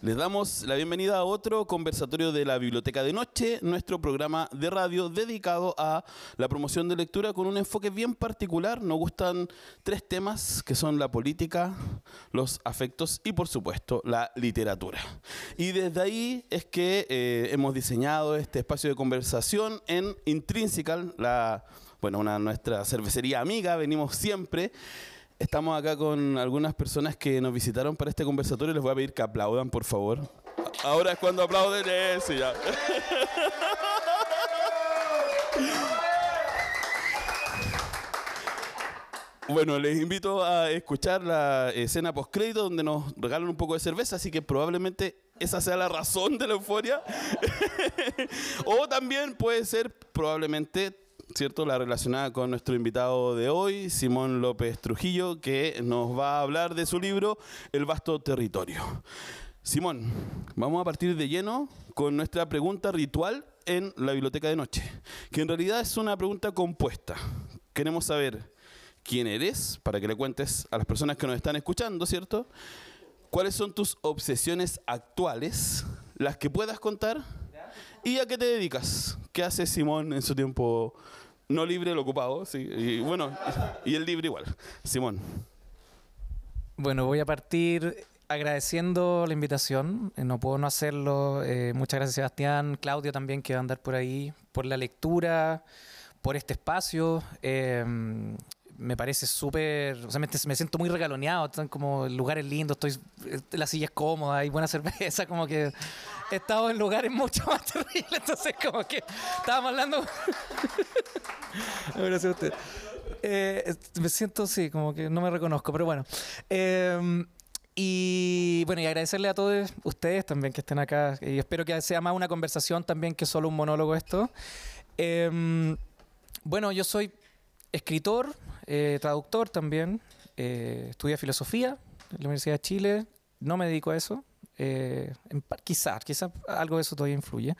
Les damos la bienvenida a otro conversatorio de la Biblioteca de Noche, nuestro programa de radio dedicado a la promoción de lectura con un enfoque bien particular. Nos gustan tres temas que son la política, los afectos y por supuesto la literatura. Y desde ahí es que eh, hemos diseñado este espacio de conversación en Intrinsical, bueno, una nuestra cervecería amiga, venimos siempre. Estamos acá con algunas personas que nos visitaron para este conversatorio. Les voy a pedir que aplaudan, por favor. Ahora es cuando aplauden eso ya. Bueno, les invito a escuchar la escena post-crédito donde nos regalan un poco de cerveza, así que probablemente esa sea la razón de la euforia. o también puede ser probablemente ¿cierto? La relacionada con nuestro invitado de hoy, Simón López Trujillo, que nos va a hablar de su libro El vasto territorio. Simón, vamos a partir de lleno con nuestra pregunta ritual en la biblioteca de noche, que en realidad es una pregunta compuesta. Queremos saber quién eres, para que le cuentes a las personas que nos están escuchando, ¿cierto? ¿Cuáles son tus obsesiones actuales, las que puedas contar? ¿Y a qué te dedicas? ¿Qué hace Simón en su tiempo no libre, el ocupado? Sí, y bueno, y el libre igual. Simón. Bueno, voy a partir agradeciendo la invitación. Eh, no puedo no hacerlo. Eh, muchas gracias, Sebastián. Claudio también, que va a andar por ahí. Por la lectura, por este espacio. Eh, me parece súper, o sea, me, me, siento muy regaloneado, están como lugares lindos, estoy, la silla es cómoda, hay buena cerveza, como que he estado en lugares mucho más terribles, entonces como que estábamos hablando... Gracias. Eh, me siento, sí, como que no me reconozco, pero bueno. Eh, y bueno, y agradecerle a todos ustedes también que estén acá. Y espero que sea más una conversación también que solo un monólogo esto. Eh, bueno, yo soy escritor, eh, traductor también. Eh, estudié filosofía en la Universidad de Chile. No me dedico a eso. Eh, quizás, quizás algo de eso todavía influye.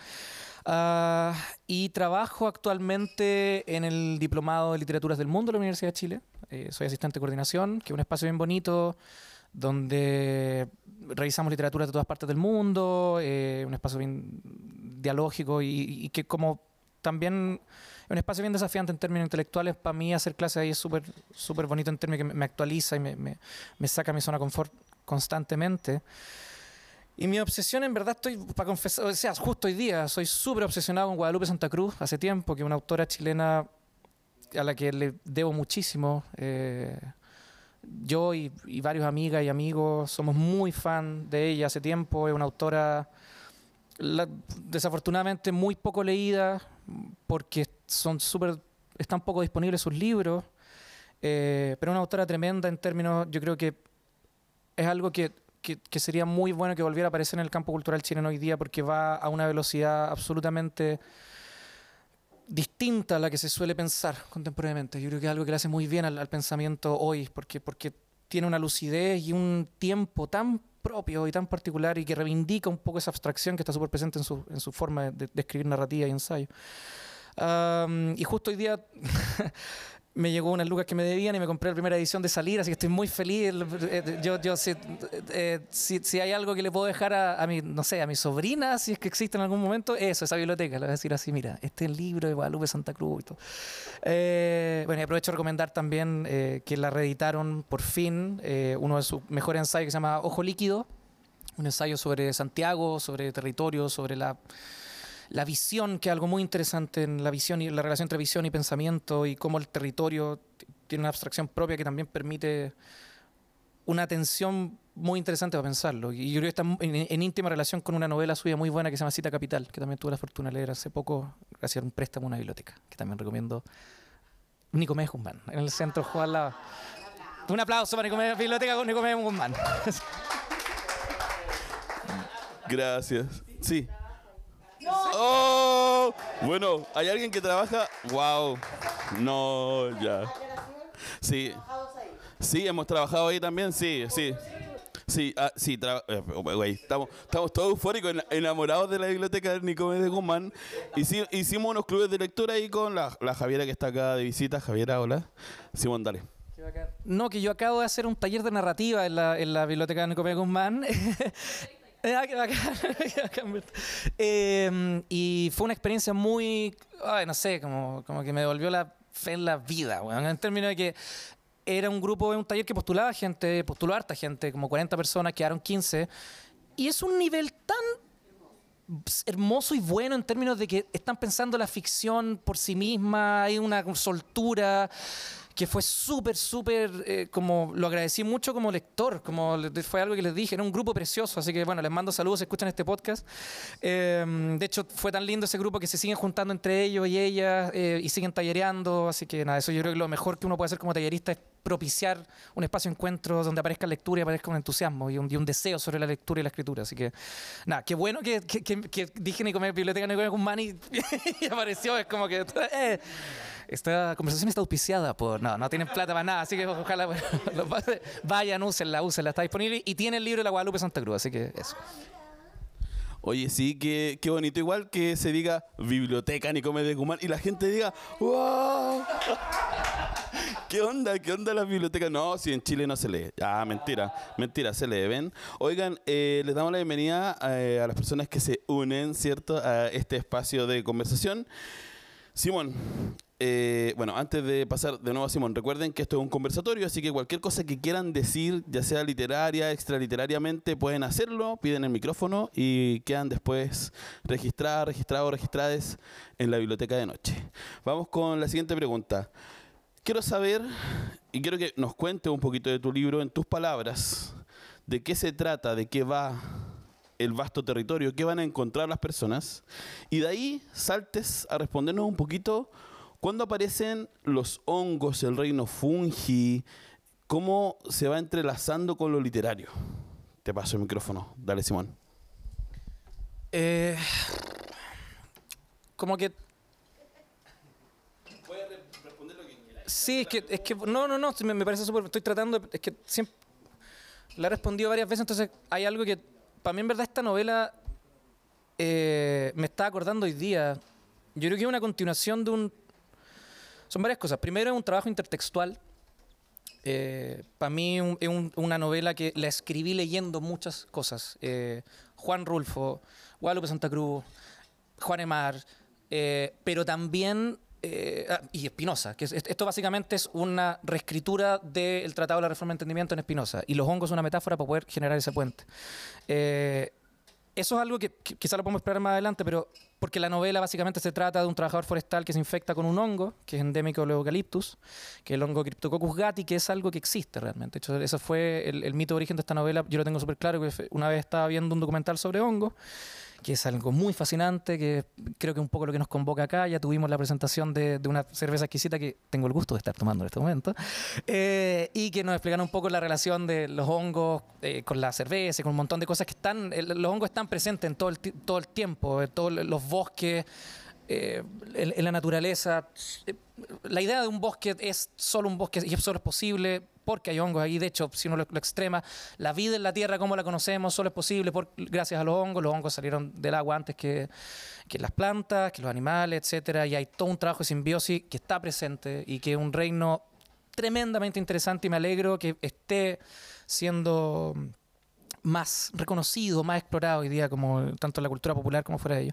Uh, y trabajo actualmente en el Diplomado de Literaturas del Mundo de la Universidad de Chile. Eh, soy asistente de coordinación, que es un espacio bien bonito donde revisamos literatura de todas partes del mundo, eh, un espacio bien dialógico y, y, que como también un espacio bien desafiante en términos intelectuales. Para mí hacer clases ahí es súper súper bonito en términos que me, me actualiza y me, me, me saca mi zona de confort constantemente. Y mi obsesión, en verdad, estoy, para confesar, o sea, justo hoy día, soy súper obsesionado con Guadalupe Santa Cruz, hace tiempo, que es una autora chilena a la que le debo muchísimo. Eh, yo y, varios amigas y amigos somos muy fan de ella hace tiempo, es una autora desafortunadamente muy poco leída, porque son súper, están poco disponibles sus libros, eh, pero una autora tremenda en términos, yo creo que es algo que que, que, sería muy bueno que volviera a aparecer en el campo cultural chileno hoy día porque va a una velocidad absolutamente distinta a la que se suele pensar contemporáneamente. Yo creo que es algo que le hace muy bien al, al pensamiento hoy porque, porque tiene una lucidez y un tiempo tan propio y tan particular y que reivindica un poco esa abstracción que está súper presente en su, en su forma de, de, escribir narrativa y ensayo. Um, y justo hoy día me llegó unas lucas que me debían y me compré la primera edición de salir, así que estoy muy feliz. Yo, yo si, eh, si, si, hay algo que le puedo dejar a, a, mi, no sé, a mi sobrina, si es que existe en algún momento, eso, esa biblioteca. Le voy a decir así, mira, este es el libro de Guadalupe Santa Cruz y todo. Eh, bueno, y aprovecho de recomendar también eh, que la reeditaron por fin, uno de sus mejores ensayos que se llama Ojo Líquido, un ensayo sobre Santiago, sobre territorio, sobre la la visión, que es algo muy interesante en la visión y la relación entre visión y pensamiento y cómo el territorio tiene una abstracción propia que también permite una atención muy interesante para pensarlo. Y yo creo está en, en, íntima relación con una novela suya muy buena que se llama Cita Capital, que también tuve la fortuna de leer hace poco, gracias a un préstamo a una biblioteca, que también recomiendo. Nicomedes Guzmán, en el centro Juan Lava. Un aplauso para Nicomedes, Biblioteca con Nicomedes Guzmán. Gracias. Sí. Oh, bueno, hay alguien que trabaja. Wow. No, ya. Sí. Sí, hemos trabajado ahí también, sí, sí. Sí, ah, sí, eh, estamos, estamos todos eufóricos, enamorados de la biblioteca de Nicomedes Guzmán. Hici hicimos unos clubes de lectura ahí con la, Javiera que está acá de visita. Javiera, hola. Simón, dale. No, que yo acabo de hacer un taller de narrativa en la, en la biblioteca de Nicomedes Guzmán. Ah, qué bacán, qué bacán, Berto. Eh, y fue una experiencia muy, ay, no sé, como, como que me devolvió la fe en la vida, en términos de que era un grupo, un taller que postulaba gente, postuló harta gente, como 40 personas, quedaron 15. Y es un nivel tan hermoso y bueno en términos de que están pensando la ficción por sí misma, hay una soltura que fue súper, súper, eh, como lo agradecí mucho como lector, como fue algo que les dije, era un grupo precioso, así que bueno, les mando saludos escuchan este podcast. Eh, de hecho, fue tan lindo ese grupo que se siguen juntando entre ellos y ellas eh, y siguen tallereando, así que nada, eso yo creo que lo mejor que uno puede hacer como tallerista es propiciar un espacio de encuentro donde aparezca lectura y aparezca un entusiasmo y un, y un deseo sobre la lectura y la escritura. Así que, nada, qué bueno que, que, que- que dije Nicomedes, Biblioteca Nicomedes Guzmán y, y apareció. Es como que. esta conversación está auspiciada por. No, no tienen plata para nada, así que ojalá los va- vayan, úsenla, úsenla, está disponible. Y tiene el libro de la Guadalupe Santa Cruz, así que eso. Oye, sí, qué, qué bonito. Igual que se diga Biblioteca Nicomedes Guzmán y la gente diga, ¡wow! ¿Qué onda? ¿Qué onda la biblioteca? No, si en Chile no se lee. Ah, mentira, mentira, se lee, ¿ven? Oigan, eh, les damos la bienvenida eh, a las personas que se unen, ¿cierto? A este espacio de conversación. Simón, eh, bueno, antes de pasar de nuevo a Simón, recuerden que esto es un conversatorio, así que cualquier cosa que quieran decir, ya sea literaria, extraliterariamente, pueden hacerlo, piden el micrófono y quedan después registradas, registrados, registradas en la biblioteca de noche. Vamos con la siguiente pregunta. Quiero saber, y quiero que nos cuente un poquito de tu libro en tus palabras, de qué se trata, de qué va el vasto territorio, qué van a encontrar las personas, y de ahí saltes a respondernos un poquito cuándo aparecen los hongos, el reino fungi, cómo se va entrelazando con lo literario. Te paso el micrófono, dale Simón. Eh, como que. Sí, es que, es que no, no, no, me, me parece súper. Estoy tratando, es que siempre. La he respondido varias veces, entonces hay algo que. Para mí, en verdad, esta novela eh, me está acordando hoy día. Yo creo que es una continuación de un. Son varias cosas. Primero, es un trabajo intertextual. para mí es un- una novela que la escribí leyendo muchas cosas. Eh, Juan Rulfo, Guadalupe Santa Cruz, Juan Emar, eh, pero también, eh, ah, y Espinosa, que es- esto básicamente es una reescritura del Tratado de la Reforma de Entendimiento en Espinosa, y los hongos son una metáfora para poder generar ese puente. Eh, eso es algo que, que quizá lo podemos explorar más adelante, pero porque la novela básicamente se trata de un trabajador forestal que se infecta con un hongo, que es endémico del eucaliptus, que es el hongo Cryptococcus gatti, que es algo que existe realmente. De hecho, ese fue el, mito de origen de esta novela. Yo lo tengo súper claro, que una vez estaba viendo un documental sobre hongos, que es algo muy fascinante, que creo que es un poco lo que nos convoca acá. Ya tuvimos la presentación de, una cerveza exquisita que tengo el gusto de estar tomando en este momento, eh, y que nos explican un poco la relación de los hongos eh, con la cerveza, con un montón de cosas que están, los hongos están presentes en todo el, todo el tiempo, en todos los bosques, eh, en, en la naturaleza. Eh, La idea de un bosque es solo un bosque y solo es posible porque hay hongos ahí. De hecho, si uno lo, lo extrema, la vida en la Tierra como la conocemos solo es posible por, gracias a los hongos. Los hongos salieron del agua antes que, que las plantas, que los animales, etcétera. Y hay todo un trabajo de simbiosis que está presente y que es un reino tremendamente interesante y me alegro que esté siendo más reconocido, más explorado hoy día, como tanto en la cultura popular como fuera de ello.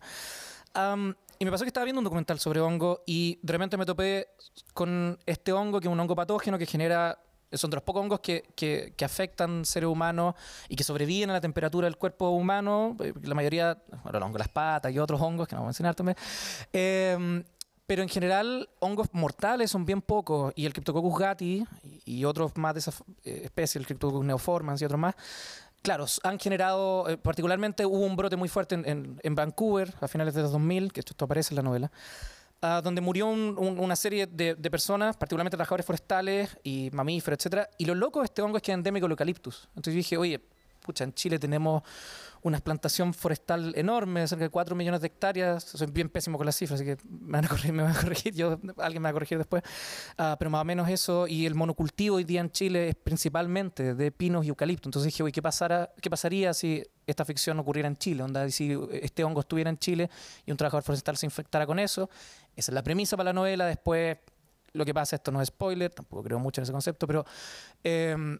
Am, y me pasó que estaba viendo un documental sobre hongo y de repente me topé con este hongo, que es un hongo patógeno que genera. Son de los pocos hongos que, que, que afectan seres humanos y que sobreviven a la temperatura del cuerpo humano. eh, La mayoría, bueno, el hongo de las patas y otros hongos que no voy a mencionar también. Em, pero en general, hongos mortales son bien pocos. Y el Cryptococcus gatti y, y otros más de esas eh, especies, el Cryptococcus neoformans y otros más, claro, han generado, eh, particularmente hubo un brote muy fuerte en, Vancouver a finales de los 2000, que esto, aparece en la novela, ah, donde murió un- un- una serie de, personas, particularmente trabajadores forestales y mamíferos, etcétera. Y lo loco de este hongo es que es endémico del eucaliptus. Entonces dije, oye, pucha, en Chile tenemos una plantación forestal enorme, cerca de 4 millones de hectáreas. Soy bien pésimo con las cifras, así que me van a corregir, me van a corregir yo, alguien me va a corregir después. Ah, pero más o menos eso. Y el monocultivo hoy día en Chile es principalmente de pinos y eucalipto. Entonces dije, oye, ¿qué, pasara, ¿qué pasaría si esta ficción ocurriera en Chile? Onda, si este hongo estuviera en Chile y un trabajador forestal se infectara con eso. Esa es la premisa para la novela. Después, lo que pasa, esto no es spoiler, tampoco creo mucho en ese concepto, pero eh, en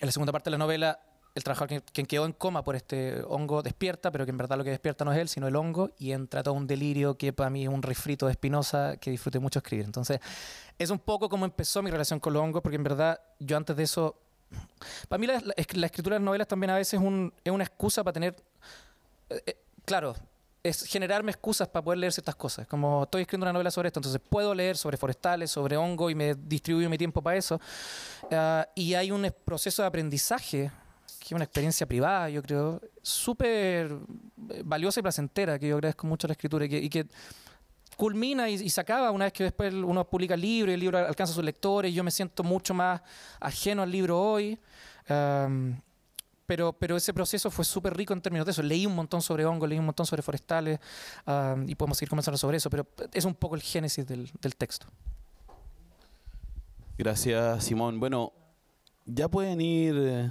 la segunda parte de la novela el trabajador quien, quedó en coma por este hongo despierta, pero que en verdad lo que despierta no es él, sino el hongo, y entra todo un delirio que para mí es un refrito de Espinosa que disfruté mucho escribir. Entonces, es un poco como empezó mi relación con los hongos, porque en verdad yo antes de eso... Para mí la, escritura de novelas también a veces es, una excusa para tener... Eh, eh, claro, es generarme excusas para poder leer ciertas cosas. Como estoy escribiendo una novela sobre esto, entonces puedo leer sobre forestales, sobre hongo y me distribuyo mi tiempo para eso. Ah, y hay un proceso de aprendizaje, que es una experiencia privada, yo creo, súper eh, valiosa y placentera, que yo agradezco mucho a la escritura y que, culmina y, se acaba una vez que después uno publica el libro y el libro alcanza sus lectores. Y yo me siento mucho más ajeno al libro hoy pero, pero ese proceso fue súper rico en términos de eso. Leí un montón sobre hongos, leí un montón sobre forestales ah, y podemos seguir conversando sobre eso, pero es un poco el génesis del, del texto. Gracias, Simón. Bueno, ya pueden ir.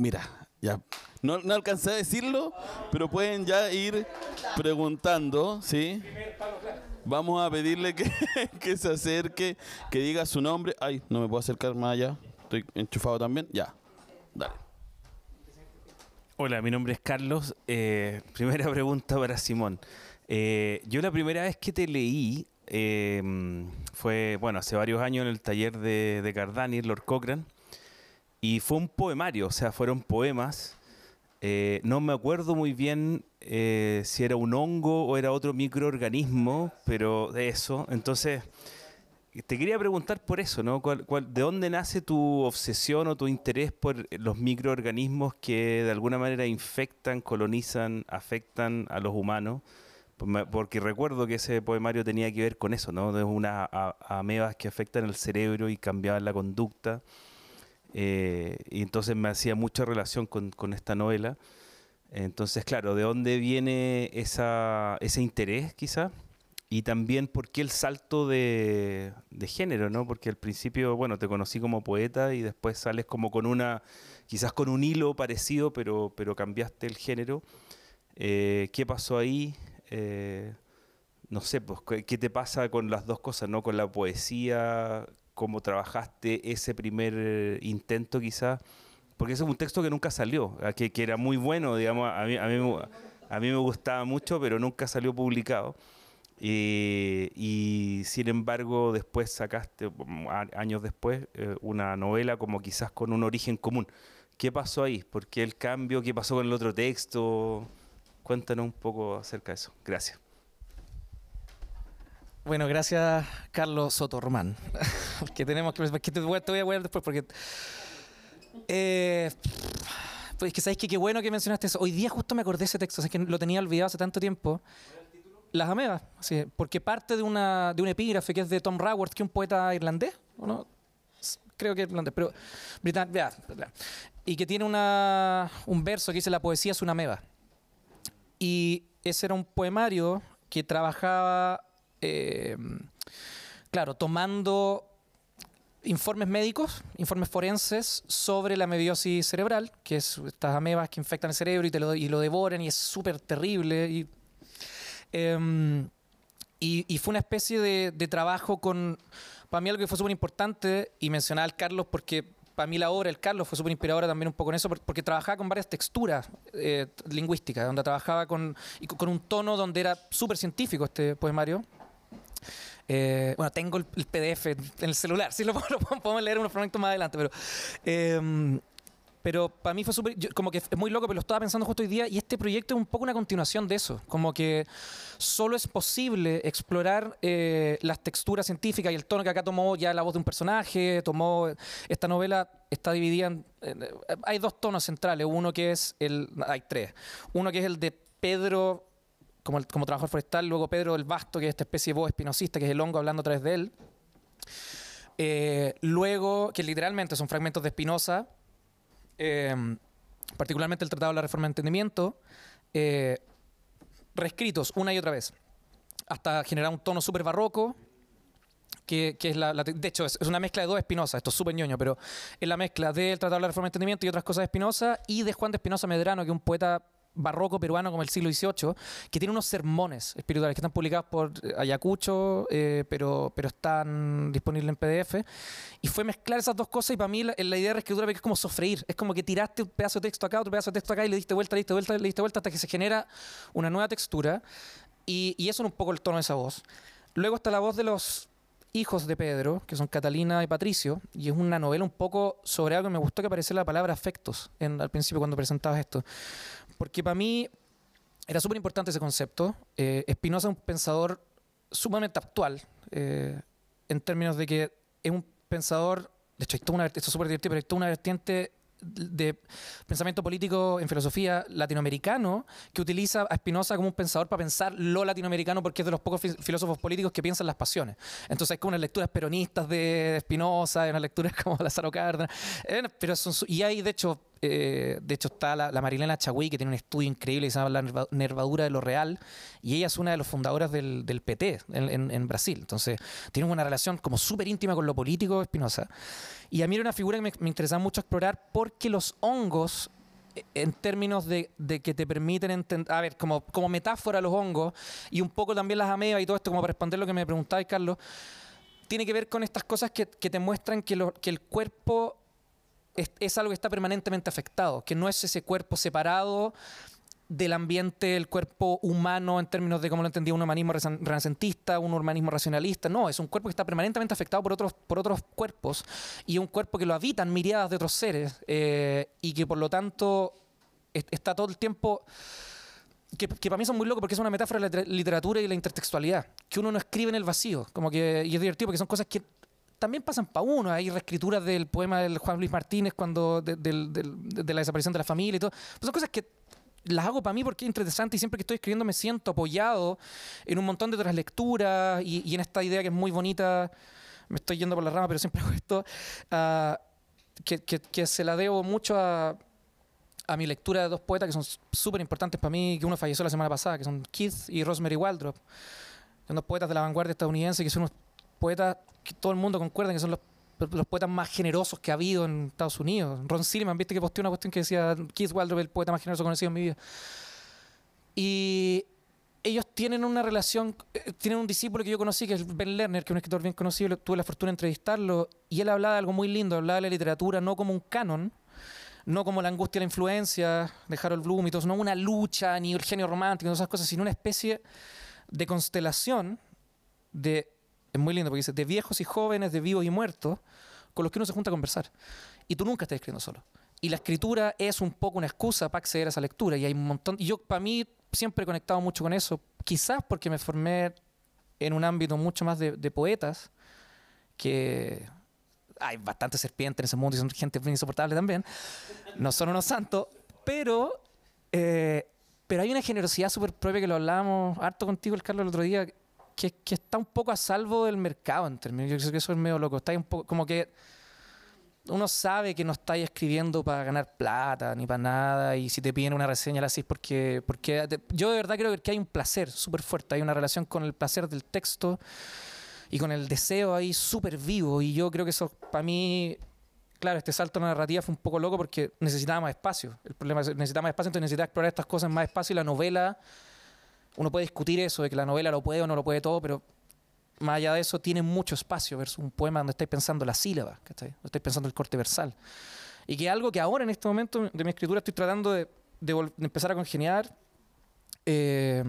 Mira, ya. No, no, alcancé a decirlo, pero pueden ya ir preguntando, ¿sí? Vamos a pedirle que, que se acerque, que diga su nombre. Ay, no me puedo acercar más allá. Estoy enchufado también. Ya, dale. Hola, mi nombre es Carlos. Eh, primera pregunta para Simón. Eh, yo la primera vez que te leí eh, fue, bueno, hace varios años en el taller de, de Cardani, Lord Cochrane, y fue un poemario, o sea, fueron poemas. no me acuerdo muy bien si era un hongo o era otro microorganismo, pero de eso. Entonces, te quería preguntar por eso, ¿no? de dónde nace tu obsesión o tu interés por los microorganismos que de alguna manera infectan, colonizan, afectan a los humanos? Porque recuerdo que ese poemario tenía que ver con eso, ¿no? De unas amebas que afectan el cerebro y cambiaban la conducta. Eh, y entonces me hacía mucha relación con, con, esta novela. Entonces, claro, ¿de dónde viene esa, ese interés, quizás? Y también por qué el salto de, género, ¿no? Porque al principio, bueno, te conocí como poeta y después sales como con una, quizás con un hilo parecido, pero, pero cambiaste el género. Eh, ¿Qué pasó ahí? Eh, no sé, pues, ¿qué te pasa con las dos cosas, ¿no? Con la poesía, cómo trabajaste ese primer intento quizás, porque ese es un texto que nunca salió, que, que era muy bueno, digamos, a mí, me gustaba mucho, pero nunca salió publicado. Eh, y sin embargo, después sacaste, años después, eh, una novela como quizás con un origen común. ¿Qué pasó ahí? ¿Por qué el cambio? ¿Qué pasó con el otro texto? Cuéntanos un poco acerca de eso. Gracias. Bueno, gracias Carlos Sotorman. que tenemos que, que te, voy a ver después porque eh, pues que sabéis que qué bueno que mencionaste eso. Hoy día justo me acordé de ese texto, es que lo tenía olvidado hace tanto tiempo. Las amebas, sí, porque parte de, una, de un epígrafe que es de Tom Raworth, que es un poeta irlandés, ¿o no? Creo que es irlandés, pero y que tiene una, un verso que dice la poesía es una ameba. Y ese era un poemario que trabajaba, eh, claro, tomando informes médicos, informes forenses sobre la amebiosis cerebral, que es estas amebas que infectan el cerebro y, te lo, y lo devoran y es súper terrible. Y Em, y, fue una especie de, trabajo con, para mí algo que fue súper importante, y mencionaba al Carlos porque para mí la obra, el Carlos, fue súper inspiradora también un poco en eso, porque trabajaba con varias texturas eh, lingüísticas, donde trabajaba con, con un tono donde era súper científico este poemario. Eh, bueno, tengo el, PDF en el celular, sí lo, podemos leer unos fragmentos más adelante, pero em, pero para mí fue súper, como que es muy loco, pero lo estaba pensando justo hoy día y este proyecto es un poco una continuación de eso, como que solo es posible explorar eh, las texturas científicas y el tono que acá tomó ya la voz de un personaje, tomó, esta novela está dividida en, hay dos tonos centrales, uno que es el, hay tres, uno que es el de Pedro como, el, como trabajador forestal, luego Pedro el Basto, que es esta especie de voz espinosista, que es el hongo hablando a través de él. Eh, luego, que literalmente son fragmentos de Espinosa, Em, particularmente el Tratado de la Reforma de Entendimiento, eh, reescritos una y otra vez, hasta generar un tono súper barroco, que, es la, De hecho, es, una mezcla de dos Espinosa, esto es súper ñoño, pero es la mezcla del Tratado de la Reforma de Entendimiento y otras cosas de Espinosa, y de Juan de Espinosa Medrano, que es un poeta barroco peruano como el siglo XVIII, que tiene unos sermones espirituales que están publicados por Ayacucho, eh, pero, pero están disponibles en PDF. Y fue mezclar esas dos cosas y para mí la, la idea de reescritura es como sofreír, es como que tiraste un pedazo de texto acá, otro pedazo de texto acá y le diste vuelta, le diste vuelta, le diste vuelta hasta que se genera una nueva textura y, y eso es un poco el tono de esa voz. Luego está la voz de los hijos de Pedro, que son Catalina y Patricio, y es una novela un poco sobre algo que me gustó que apareciera la palabra afectos en, al principio cuando presentabas esto. Porque para mí era súper importante ese concepto. Eh, Spinoza es un pensador sumamente actual, eh, en términos de que es un pensador, de hecho, esto es súper divertido, pero hay toda una vertiente de pensamiento político en filosofía latinoamericano que utiliza a Spinoza como un pensador para pensar lo latinoamericano porque es de los pocos filósofos políticos que piensan las pasiones. Entonces hay como unas lecturas peronistas de Spinoza, hay unas lecturas como Lázaro Cárdenas, eh, pero son, y hay de hecho eh, de hecho está la, Marilena Chagüí, que tiene un estudio increíble que se llama La Nervadura de lo Real, y ella es una de los fundadoras del, PT en, Brasil. Entonces, tiene una relación como súper íntima con lo político Espinosa. Y a mí era una figura que me, interesaba mucho explorar porque los hongos eh, en términos de, que te permiten entender, a ver, como, como metáfora los hongos y un poco también las amebas y todo esto, como para responder lo que me preguntabas, Carlos, tiene que ver con estas cosas que, te muestran que, lo, que el cuerpo es, algo que está permanentemente afectado, que no es ese cuerpo separado del ambiente, el cuerpo humano en términos de cómo lo entendía un humanismo renacentista, un humanismo racionalista. No, es un cuerpo que está permanentemente afectado por otros, por otros cuerpos y un cuerpo que lo habitan miriadas de otros seres eh, y que por lo tanto está todo el tiempo... Que, para mí son muy locos porque es una metáfora de la literatura y la intertextualidad, que uno no escribe en el vacío, como que, y es divertido porque son cosas que también pasan para uno. Hay reescrituras del poema del Juan Luis Martínez cuando de, la desaparición de la familia y todo. Pues son cosas que las hago para mí porque es interesante y siempre que estoy escribiendo me siento apoyado en un montón de otras lecturas y, en esta idea que es muy bonita. Me estoy yendo por la rama, pero siempre hago esto. Ah, que, se la debo mucho a, a mi lectura de dos poetas que son súper importantes para mí, que uno falleció la semana pasada, que son Keith y Rosemary Waldrop. Son dos poetas de la vanguardia estadounidense que son unos poetas que todo el mundo concuerda que son los, los, poetas más generosos que ha habido en Estados Unidos. Ron Silliman, viste que posteó una cuestión que decía Keith Waldrop, el poeta más generoso conocido en mi vida. Y ellos tienen una relación, eh, tienen un discípulo que yo conocí, que es Ben Lerner, que es un escritor bien conocido, tuve la fortuna de entrevistarlo, y él hablaba de algo muy lindo, hablaba de la literatura no como un canon, no como la angustia y la influencia de Harold Bloom y todo, no una lucha ni el genio romántico, todas esas cosas, sino una especie de constelación de es muy lindo porque dice, de viejos y jóvenes, de vivos y muertos, con los que uno se junta a conversar. Y tú nunca estás escribiendo solo. Y la escritura es un poco una excusa para acceder a esa lectura. Y hay un montón. Y yo, para mí, siempre he conectado mucho con eso. Quizás porque me formé en un ámbito mucho más de, poetas, que hay bastante serpientes en ese mundo y son gente insoportable también. No son unos santos, pero, eh, pero hay una generosidad súper propia que lo hablábamos harto contigo, el Carlos, el otro día, que, está un poco a salvo del mercado en términos. Yo creo que eso es medio loco. Está un poco, como que uno sabe que no estáis escribiendo para ganar plata ni para nada y si te piden una reseña la haces porque, porque yo de verdad creo que hay un placer súper fuerte, hay una relación con el placer del texto y con el deseo ahí súper vivo y yo creo que eso para mí, claro, este salto en la narrativa fue un poco loco porque necesitaba más espacio, el problema es que necesitaba más espacio, entonces necesitaba explorar estas cosas más espacio y la novela uno puede discutir eso, de que la novela lo puede o no lo puede todo, pero más allá de eso tiene mucho espacio versus un poema donde estáis pensando la sílaba, donde estáis pensando el corte versal. Y que algo que ahora en este momento de mi escritura estoy tratando de, empezar a congeniar. Eh,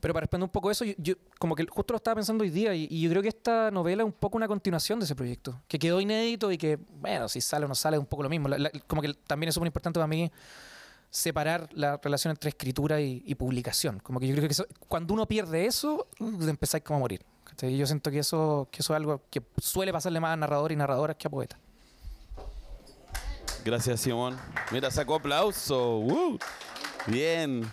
pero para responder un poco eso, yo, como que justo lo estaba pensando hoy día y, yo creo que esta novela es un poco una continuación de ese proyecto, que quedó inédito y que, bueno, si sale o no sale es un poco lo mismo. como que también es súper importante para mí separar la relación entre escritura y, publicación. Como que yo creo que cuando uno pierde eso, uh, empezáis como a morir. Yo siento que eso, que eso es algo que suele pasarle más a narradores y narradoras que a poetas. Gracias, Simón. Mira, sacó aplauso. Bien.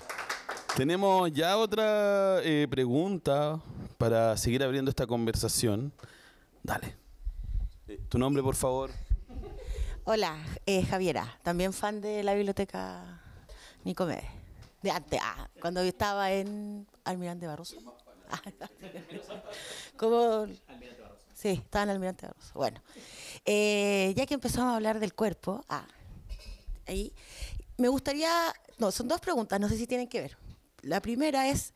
Tenemos ya otra eh, pregunta para seguir abriendo esta conversación. Dale. Tu nombre, por favor. Hola, eh, Javiera, también fan de la biblioteca Nicomede. De antes, ah, cuando yo estaba en Almirante Barroso. ¿Cómo? Sí, estaba en Almirante Barroso. Bueno, eh, ya que empezamos a hablar del cuerpo, ah, ahí, me gustaría, no, son dos preguntas, no sé si tienen que ver. La primera es,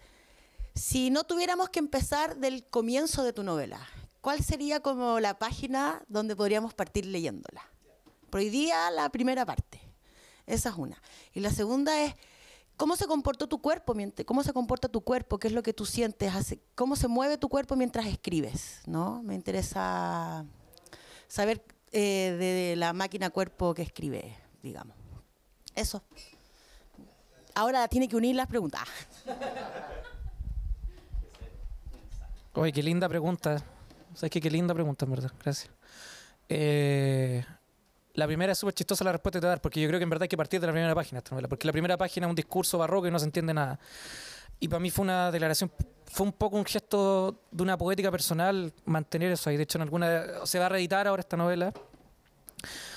si no tuviéramos que empezar del comienzo de tu novela, ¿cuál sería como la página donde podríamos partir leyéndola? Por hoy día la primera parte. Esa es una. Y la segunda es, ¿cómo se comportó tu cuerpo? ¿Cómo se comporta tu cuerpo? ¿Qué es lo que tú sientes? ¿Cómo se mueve tu cuerpo mientras escribes? ¿no? Me interesa saber eh, de la máquina cuerpo que escribe, digamos. Eso. Ahora tiene que unir las preguntas. Oye, qué linda pregunta. ¿Sabes qué? Qué linda pregunta, verdad. Gracias. Eh, la primera es súper chistosa la respuesta que te voy dar, porque yo creo que en verdad hay que partir de la primera página de esta novela, porque la primera página es un discurso barroco y no se entiende nada. Y para mí fue una declaración, fue un poco un gesto de una poética personal mantener eso ahí. De hecho, en alguna se va a reeditar ahora esta novela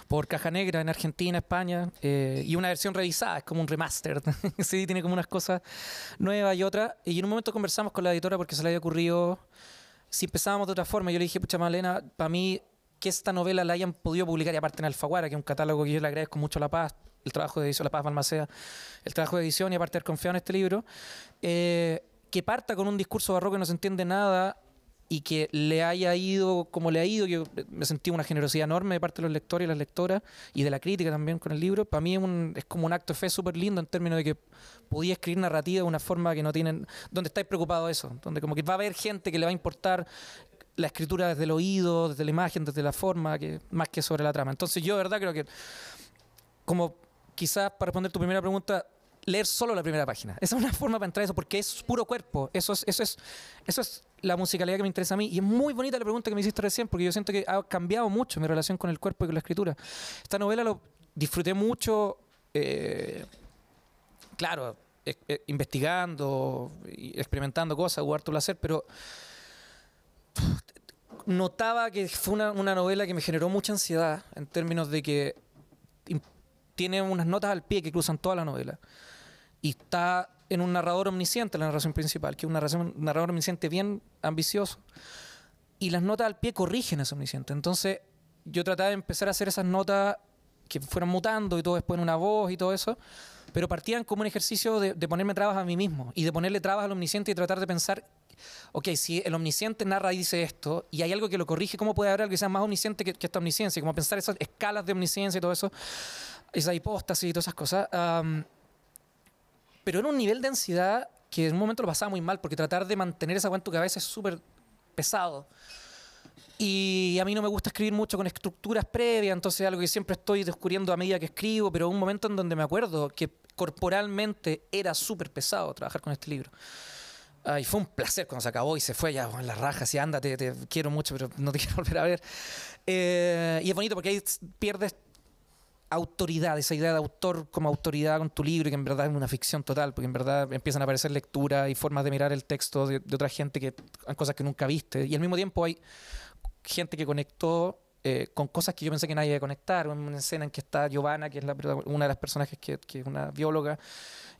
por Caja Negra en Argentina, España, eh, y una versión revisada, es como un remaster. sí, tiene como unas cosas nuevas y otras. Y en un momento conversamos con la editora porque se le había ocurrido si empezábamos de otra forma. Yo le dije, pucha, Malena, para mí que esta novela la hayan podido publicar, y aparte en Alfaguara, que es un catálogo que yo le agradezco mucho a La Paz, el trabajo de edición, La Paz Balmaceda, el trabajo de edición y aparte haber confiado en este libro, eh, que parta con un discurso barroco que no se entiende nada y que le haya ido como le ha ido, yo me sentí una generosidad enorme de parte de los lectores y las lectoras y de la crítica también con el libro. Para mí es, un- es como un acto de fe súper lindo en términos de que podía escribir narrativa de una forma que no tienen, donde estáis preocupados de eso, donde como que va a haber gente que le va a importar la escritura desde el oído, desde la imagen, desde la forma, que más que sobre la trama. Entonces yo de verdad creo que como quizás para responder tu primera pregunta, leer solo la primera página. Esa es una forma para entrar a eso, porque es puro cuerpo. Eso es, eso es, eso es la musicalidad que me interesa a mí. Y es muy bonita la pregunta que me hiciste recién, porque yo siento que ha cambiado mucho mi relación con el cuerpo y con la escritura. Esta novela lo disfruté mucho, eh, claro, eh, eh, investigando experimentando cosas, hubo harto placer, pero notaba que fue una, novela que me generó mucha ansiedad en términos de que tiene unas notas al pie que cruzan toda la novela. Y está en un narrador omnisciente, la narración principal, que es un narrador omnisciente bien ambicioso. Y las notas al pie corrigen ese omnisciente. Entonces, yo trataba de empezar a hacer esas notas que fueran mutando y todo después en una voz y todo eso, pero partían como un ejercicio de, de ponerme trabas a mí mismo y de ponerle trabas al omnisciente y tratar de pensar, ok, si el omnisciente narra y dice esto y hay algo que lo corrige, ¿cómo puede haber algo que sea más omnisciente que, que esta omnisciencia? Como pensar esas escalas de omnisciencia y todo eso, esa hipóstasis y todas esas cosas. am, pero era un nivel de ansiedad que en un momento lo pasaba muy mal, porque tratar de mantener esa agua en tu cabeza es súper pesado. Y a mí no me gusta escribir mucho con estructuras previas, entonces es algo que siempre estoy descubriendo a medida que escribo, pero un momento en donde me acuerdo que corporalmente era súper pesado trabajar con este libro. Y fue un placer cuando se acabó y se fue ya en las rajas y ándate, te quiero mucho, pero no te quiero volver a ver. Eh, y es bonito porque ahí pierdes autoridad, esa idea de autor como autoridad con tu libro, que en verdad es una ficción total, porque en verdad empiezan a aparecer lecturas y formas de mirar el texto de, de otra gente que cosas que nunca viste. Y al mismo tiempo hay gente que conectó eh, con cosas que yo pensé que nadie iba a conectar. Una escena en que está Giovanna, que es la, una de las personajes que, que es una bióloga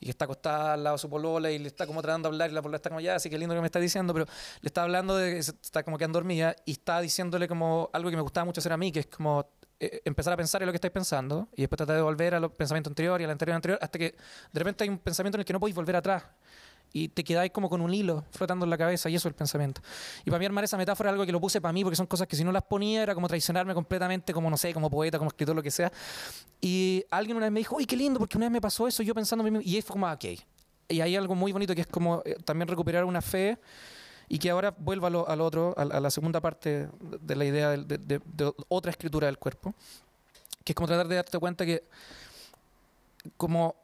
y que está acostada al lado de su polola y le está como tratando de hablar y la polola está como ya, así que lindo que me está diciendo, pero le está hablando de que está como que dormida y está diciéndole como algo que me gustaba mucho hacer a mí, que es como eh, empezar a pensar en lo que estáis pensando y después tratar de volver al pensamiento anterior y al anterior anterior hasta que de repente hay un pensamiento en el que no podéis volver atrás y te quedáis como con un hilo flotando en la cabeza y eso es el pensamiento. Y para mí armar esa metáfora es algo que lo puse para mí porque son cosas que si no las ponía era como traicionarme completamente como, no sé, como poeta, como escritor, lo que sea. Y alguien una vez me dijo, uy, qué lindo, porque una vez me pasó eso, yo pensando en mí mismo", y ahí fue como, ah, ok. Y hay algo muy bonito que es como eh, también recuperar una fe y que ahora vuelva al otro, a, a la segunda parte de, de la idea del- de, de- de otra escritura del cuerpo, que es como tratar de darte cuenta que como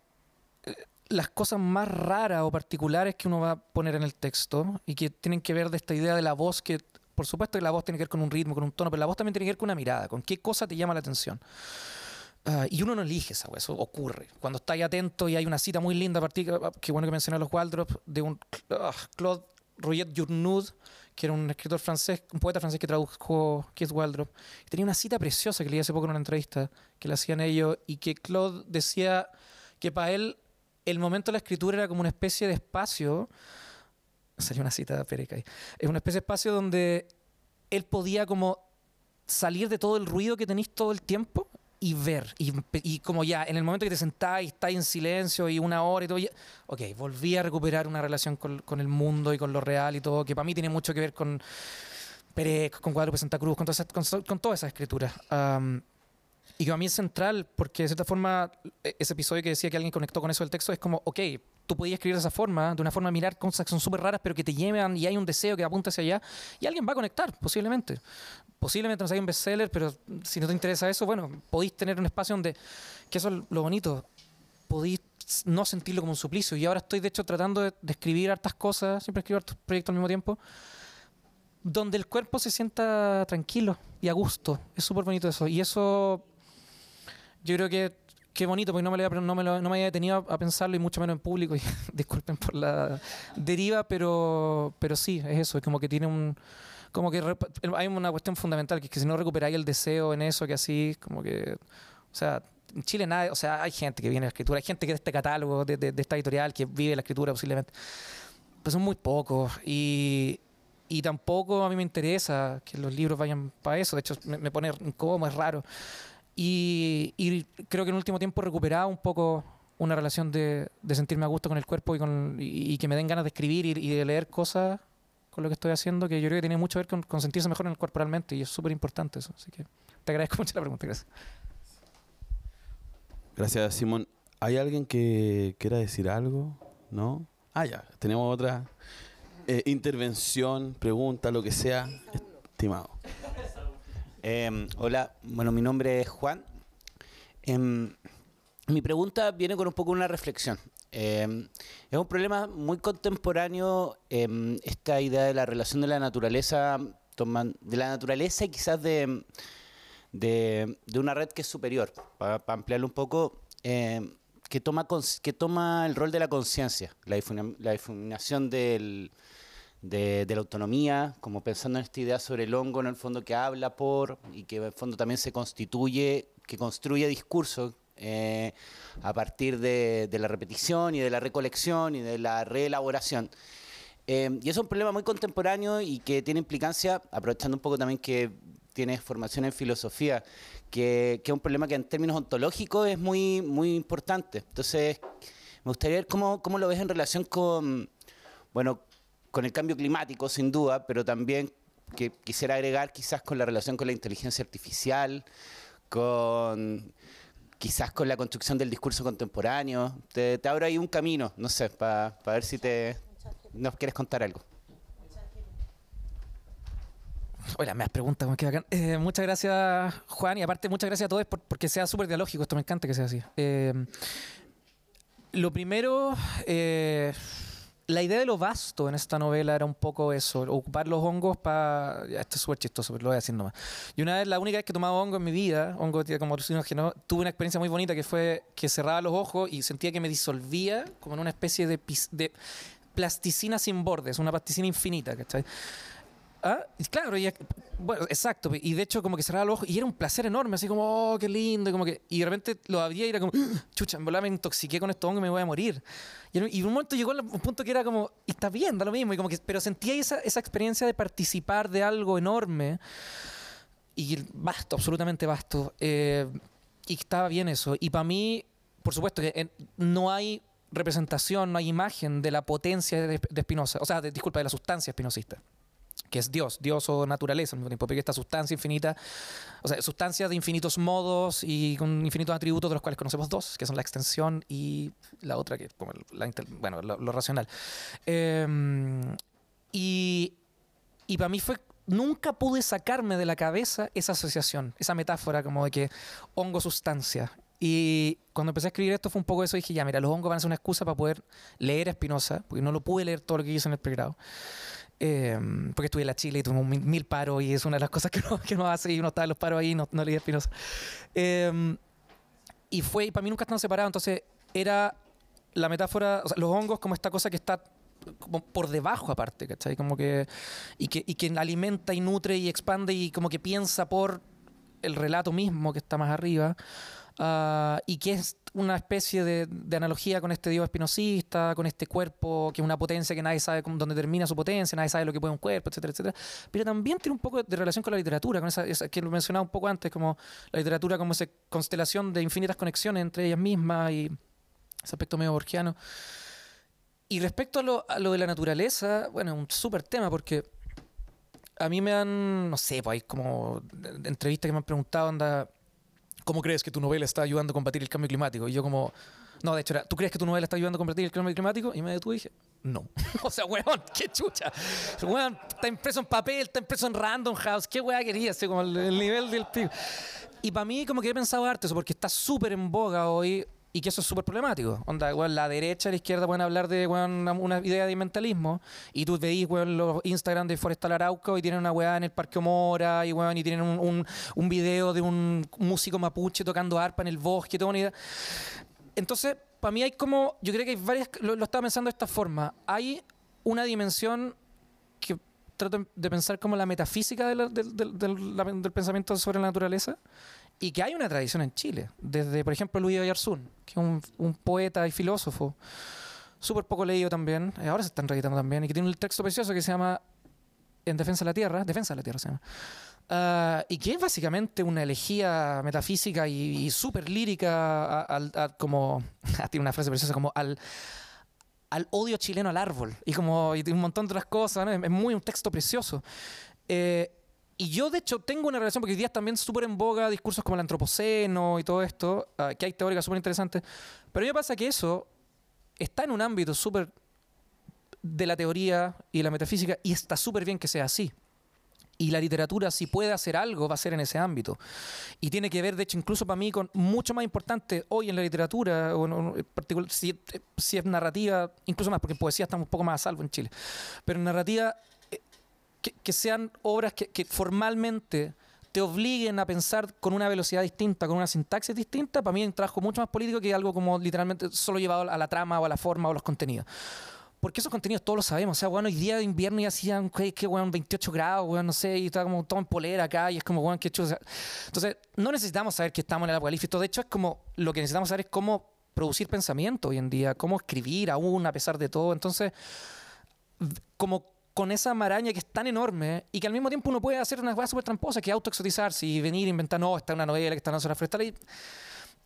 eh, las cosas más raras o particulares que uno va a poner en el texto y que tienen que ver de esta idea de la voz que por supuesto que la voz tiene que ver con un ritmo, con un tono, pero la voz también tiene que ver con una mirada, con qué cosa te llama la atención. Ah, y uno no elige esa eso ocurre. Cuando estás atento y hay una cita muy linda, a que bueno que mencioné a los Waldrop, de un ah, Claude Roget Journoud, que era un escritor francés, un poeta francés que tradujo Keith Waldrop. Y tenía una cita preciosa que leí hace poco en una entrevista que le hacían ellos y que Claude decía que para él el momento de la escritura era como una especie de espacio. Salió una cita de Pereca ahí. Es una especie de espacio donde él podía como salir de todo el ruido que tenéis todo el tiempo y ver. Y, y como ya, en el momento que te sentás y estás en silencio y una hora y todo, ya, ok, volví a recuperar una relación con, con el mundo y con lo real y todo, que para mí tiene mucho que ver con Pérez, con Guadalupe Santa Cruz, con, todas esas- con, con toda esa escritura. Am, y que para mí es central porque de cierta forma e- ese episodio que decía que alguien conectó con eso del texto es como, ok, tú podías escribir de esa forma, de una forma de mirar cosas que son súper raras pero que te llevan y hay un deseo que apunta hacia allá y alguien va a conectar, posiblemente. Posiblemente no sea un bestseller, pero si no te interesa eso, bueno, podéis tener un espacio donde, que eso es lo bonito, podéis no sentirlo como un suplicio. Y ahora estoy de hecho tratando de, de escribir hartas cosas, siempre escribo hartos proyectos al mismo tiempo, donde el cuerpo se sienta tranquilo y a gusto. Es súper bonito eso. Y eso yo creo que qué bonito, porque no me, lo había, no me, lo- no me había detenido a, pensarlo y mucho menos en público. Y disculpen por la deriva, pero, pero sí, es eso. Es como que tiene un. Como que hay una cuestión fundamental, que es que si no recuperáis el deseo en eso, que así, como que. O sea, en Chile nada. O sea, hay gente que viene a la escritura, hay gente que de este catálogo, de, de- de esta editorial, que vive la escritura posiblemente. Pero son muy pocos. Y. Y tampoco a mí me interesa que los libros vayan para eso. De hecho, me, me pone incómodo, es raro. Y, y creo que en el último tiempo he recuperado un poco una relación de, de sentirme a gusto con el cuerpo y, con, y, y que me den ganas de escribir y, y de leer cosas con lo que estoy haciendo, que yo creo que tiene mucho que ver con, con sentirse mejor en el corporalmente y es súper importante eso. Así que te agradezco mucho la pregunta, gracias. Gracias, Simón. ¿Hay alguien que quiera decir algo? ¿No? Ah, ya. Tenemos otra eh, intervención, pregunta, lo que sea. Estimado. Eh, hola, bueno, mi nombre es Juan. Em, mi pregunta viene con un poco una reflexión. Em, es un problema muy contemporáneo em, esta idea de la relación de la naturaleza, de la naturaleza y quizás de, de, de una red que es superior, para ampliarlo un poco, que, toma, que toma el rol de la conciencia, la difuminación del, de, la autonomía, como pensando en esta idea sobre el hongo, en el fondo que habla por y que en el fondo también se constituye, que construye discurso eh, a partir de, la repetición y de la recolección y de la reelaboración. Eh, y es un problema muy contemporáneo y que tiene implicancia, aprovechando un poco también que tienes formación en filosofía, que, que es un problema que en términos ontológicos es muy, muy importante. Entonces, me gustaría ver cómo, cómo lo ves en relación con, bueno, con el cambio climático, sin duda, pero también que quisiera agregar quizás con la relación con la inteligencia artificial, con quizás con la construcción del discurso contemporáneo. Te, te abro ahí un camino, no sé, para ver si te nos quieres contar algo. Hola, me has preguntado, qué bacán. Eh, muchas gracias, Juan, y aparte muchas gracias a todos por- porque sea súper dialógico, esto me encanta que sea así. Eh, lo primero, eh, la idea de lo vasto en esta novela era un poco eso, ocupar los hongos para... Esto es súper chistoso, pero lo voy a decir nomás. Y una vez, la única vez que he tomado hongo en mi vida, hongo como alucinógeno, tuve una experiencia muy bonita que fue que cerraba los ojos y sentía que me disolvía como en una especie de, de plasticina sin bordes, una plasticina infinita, ¿cachai? Ah, claro, y, bueno, exacto. Y de hecho, como que cerraba los ojos y era un placer enorme, así como, oh, qué lindo. Y, como que, y de repente lo abría y era como, chucha, en me intoxiqué con esto hongo y me voy a morir. Y, en- un momento llegó un punto que era como, y está bien, da lo mismo. Y como que, pero sentía esa, esa experiencia de participar de algo enorme y vasto, absolutamente vasto. eh, y estaba bien eso. Y para mí, por supuesto, que en- no hay representación, no hay imagen de la potencia de, de Spinoza, o sea, de- disculpa, de la sustancia espinosista que es Dios, Dios o naturaleza al mismo tiempo, porque esta sustancia infinita, o sea, sustancia de infinitos modos y con infinitos atributos de los cuales conocemos dos, que son la extensión y la otra que es como la, bueno, lo, lo racional. Eh, y, y para mí fue, nunca pude sacarme de la cabeza esa asociación, esa metáfora como de que hongo sustancia. Y cuando empecé a escribir esto fue un poco eso, dije, ya, mira, los hongos van a ser una excusa para poder leer a Spinoza, porque no lo pude leer todo lo que hice en el pregrado. Eh, porque estuve en la Chile y tuve mil, mil paros y es una de las cosas que uno, que uno hace y uno está en los paros ahí no, no leía a Spinoza. Eh, y fue, y para mí nunca están separados, entonces era la metáfora, o sea, los hongos como esta cosa que está como por debajo aparte, ¿cachai? Como que y, que, y que alimenta y nutre y expande y como que piensa por el relato mismo que está más arriba. Ah, y que es una especie de, de analogía con este dios espinosista, con este cuerpo que es una potencia que nadie sabe dónde termina su potencia, nadie sabe lo que puede un cuerpo, etcétera, etcétera. Pero también tiene un poco de relación con la literatura, con esa, esa que lo mencionaba un poco antes, como la literatura como esa constelación de infinitas conexiones entre ellas mismas y ese aspecto medio borgiano. Y respecto a lo, a lo de la naturaleza, bueno, un súper tema porque a mí me han, no sé, pues hay como entrevistas que me han preguntado, onda, ¿cómo crees que tu novela está ayudando a combatir el cambio climático? Y yo como, no, de hecho era, ¿tú crees que tu novela está ayudando a combatir el cambio climático? Y me detuve y dije, no. o sea, weón, qué chucha. Weón, está impreso en papel, está impreso en Random House, qué weá quería, así como el, el nivel del pico. Y para mí como que he pensado harto eso, porque está súper en boga hoy y que eso es súper problemático. Onda, weón, la derecha y la izquierda pueden hablar de weón, una, idea de ambientalismo y tú veís weón, los Instagram de Forestal Arauco y tienen una weá en el Parque Mora y, weón, y tienen un, un, un video de un músico mapuche tocando arpa en el bosque, toda una idea. Entonces, para mí hay como, yo creo que hay varias, lo, lo estaba pensando de esta forma, hay una dimensión que trato de pensar como la metafísica de la- del- del- la- del pensamiento sobre la naturaleza y que hay una tradición en Chile, desde, por ejemplo, Luis Oyarzún, que es un, un poeta y filósofo, súper poco leído también, eh, ahora se están reeditando también, y que tiene un texto precioso que se llama En Defensa de la Tierra, Defensa de la Tierra se llama, Ah, y que es básicamente una elegía metafísica y, y súper lírica, a- al- a- como, tiene una frase preciosa, como al, al odio chileno al árbol, y como y un montón de otras cosas, ¿no? es muy un texto precioso. Eh, y yo, de hecho, tengo una relación, porque hoy día también súper en boga discursos como el antropoceno y todo esto, ah, que hay teóricas súper interesantes, pero a mí me pasa que eso está en un ámbito súper de la teoría y la metafísica, y está súper bien que sea así. Y la literatura, si puede hacer algo, va a ser en ese ámbito. Y tiene que ver, de hecho, incluso para mí, con mucho más importante hoy en la literatura, o en, particular, si, si es narrativa, incluso más, porque en poesía estamos un poco más a salvo en Chile. Pero en narrativa, eh, que, sean obras que, formalmente te obliguen a pensar con una velocidad distinta, con una sintaxis distinta, para mí es un trabajo mucho más político que algo como literalmente solo llevado a la trama o a la forma o los contenidos. Porque esos contenidos todos los sabemos. O sea, bueno, hoy día de invierno y hacían, que, que weón, 28 grados, weón, no sé, y estaba como todo en polera acá, y es como, weón, qué chulo. Entonces, no necesitamos saber que estamos en el apocalipsis. De hecho, es como, lo que necesitamos saber es cómo producir pensamiento hoy en día, cómo escribir aún a pesar de todo. Entonces, como con esa maraña que es tan enorme y que al mismo tiempo uno puede hacer unas cosas súper tramposas, que autoexotizarse y venir a inventar, no, esta es una novela, que está en la zona forestal. Y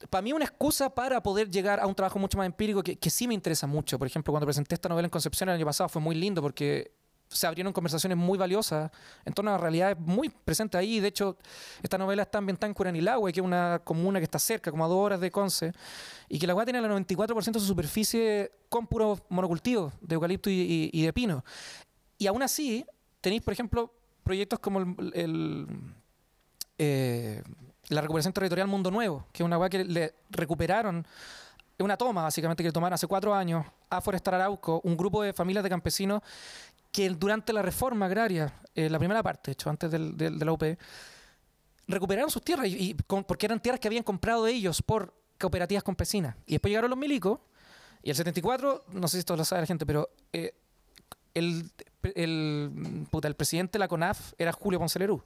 para mí una excusa para poder llegar a un trabajo mucho más empírico que, que sí me interesa mucho. Por ejemplo, cuando presenté esta novela en Concepción el año pasado fue muy lindo porque se abrieron conversaciones muy valiosas en torno a realidades muy presentes ahí. De hecho, esta novela está ambientada en Curanilahue, que es una comuna que está cerca, como a dos horas de Conce, y que la weá tiene el 94% de su superficie con puro monocultivo de eucalipto y- y de pino. Y aún así, tenéis, por ejemplo, proyectos como el, eh, la recuperación territorial Mundo Nuevo, que es una weá que le recuperaron, una toma básicamente que tomaron hace cuatro años a Forestal Arauco, un grupo de familias de campesinos que durante la reforma agraria, eh, la primera parte, hecho, antes del- de la UP, recuperaron sus tierras, y, porque eran tierras que habían comprado ellos por cooperativas campesinas. Y después llegaron los milicos, y el 74, no sé si esto lo sabe la gente, pero eh, el, el, el presidente de la CONAF era Julio Ponce Lerú.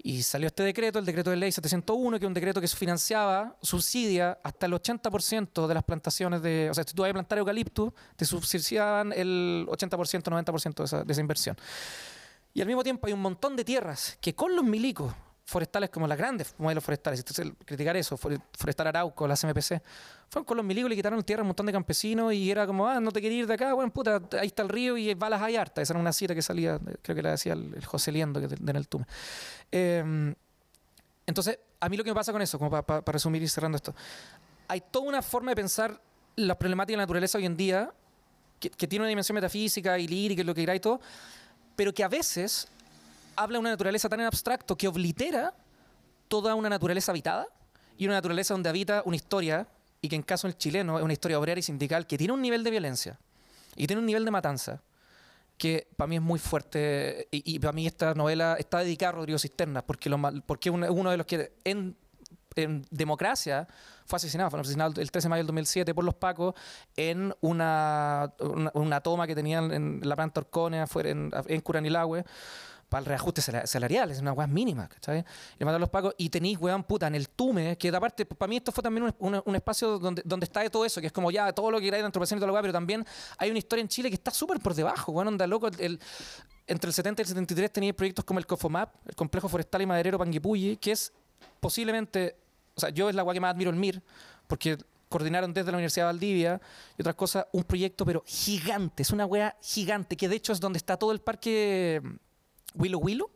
Y salió este decreto, el decreto de ley 701, que es un decreto que financiaba, subsidia hasta el 80% de las plantaciones de. O sea, si tú vas a plantar eucalipto, te subsidiaban el 80%, 90% de esa, de esa inversión. Y al mismo tiempo hay un montón de tierras que con los milicos forestales como las grandes modelos forestales, entonces criticar eso, For- Forestal Arauco, las MPC, fueron con los milicos y le quitaron tierra a un montón de campesinos y era como, ah, no te quería ir de acá, bueno, puta, ahí está el río y balas hay harta. Esa era una cita que salía, creo que la decía el, el José Liendo, que de, de Neltume. Eh, entonces, a mí lo que me pasa con eso, como para resumir y cerrando esto, hay toda una forma de pensar las problemáticas de la naturaleza hoy en día que, que tiene una dimensión metafísica y lírica y lo que queráis todo, pero que a veces habla de una naturaleza tan en abstracto que oblitera toda una naturaleza habitada y una naturaleza donde habita una historia y que en caso del chileno es una historia obrera y sindical que tiene un nivel de violencia y tiene un nivel de matanza que para mí es muy fuerte y, y para mí esta novela está dedicada a Rodrigo Cisterna porque, lo, porque uno, de los que en, en democracia fue asesinado, fue asesinado el 13 de mayo del 2007 por los pacos en una, una, una toma que tenían en la planta afuera en, en Curanilahue para el reajuste sala- salarial, es una weá mínima, ¿cachai? Le mandaron los pagos y tenéis, weón, puta, en el Tume, que aparte, para mí esto fue también un, espacio donde, donde está todo eso, que es como ya todo lo que queráis de antropoceno y toda la weá, pero también hay una historia en Chile que está súper por debajo, weón, onda loco, el- entre el 70 y el 73 tenéis proyectos como el COFOMAP, el Complejo Forestal y Maderero Panguipulli, que es posiblemente, o sea, yo es la weá que más admiro el MIR, porque coordinaron desde la Universidad de Valdivia y otras cosas, un proyecto pero gigante, es una weá gigante, que de hecho es donde está todo el parque Willow Willow.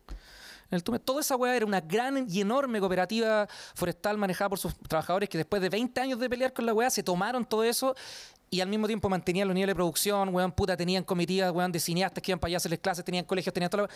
El Tume. Toda esa weá era una gran y enorme cooperativa forestal manejada por sus trabajadores que después de 20 años de pelear con la weá se tomaron todo eso y al mismo tiempo mantenían los niveles de producción, weón, puta, tenían comitivas, weón, de cineastas que iban para allá a hacerles clases, tenían colegios, tenían toda la...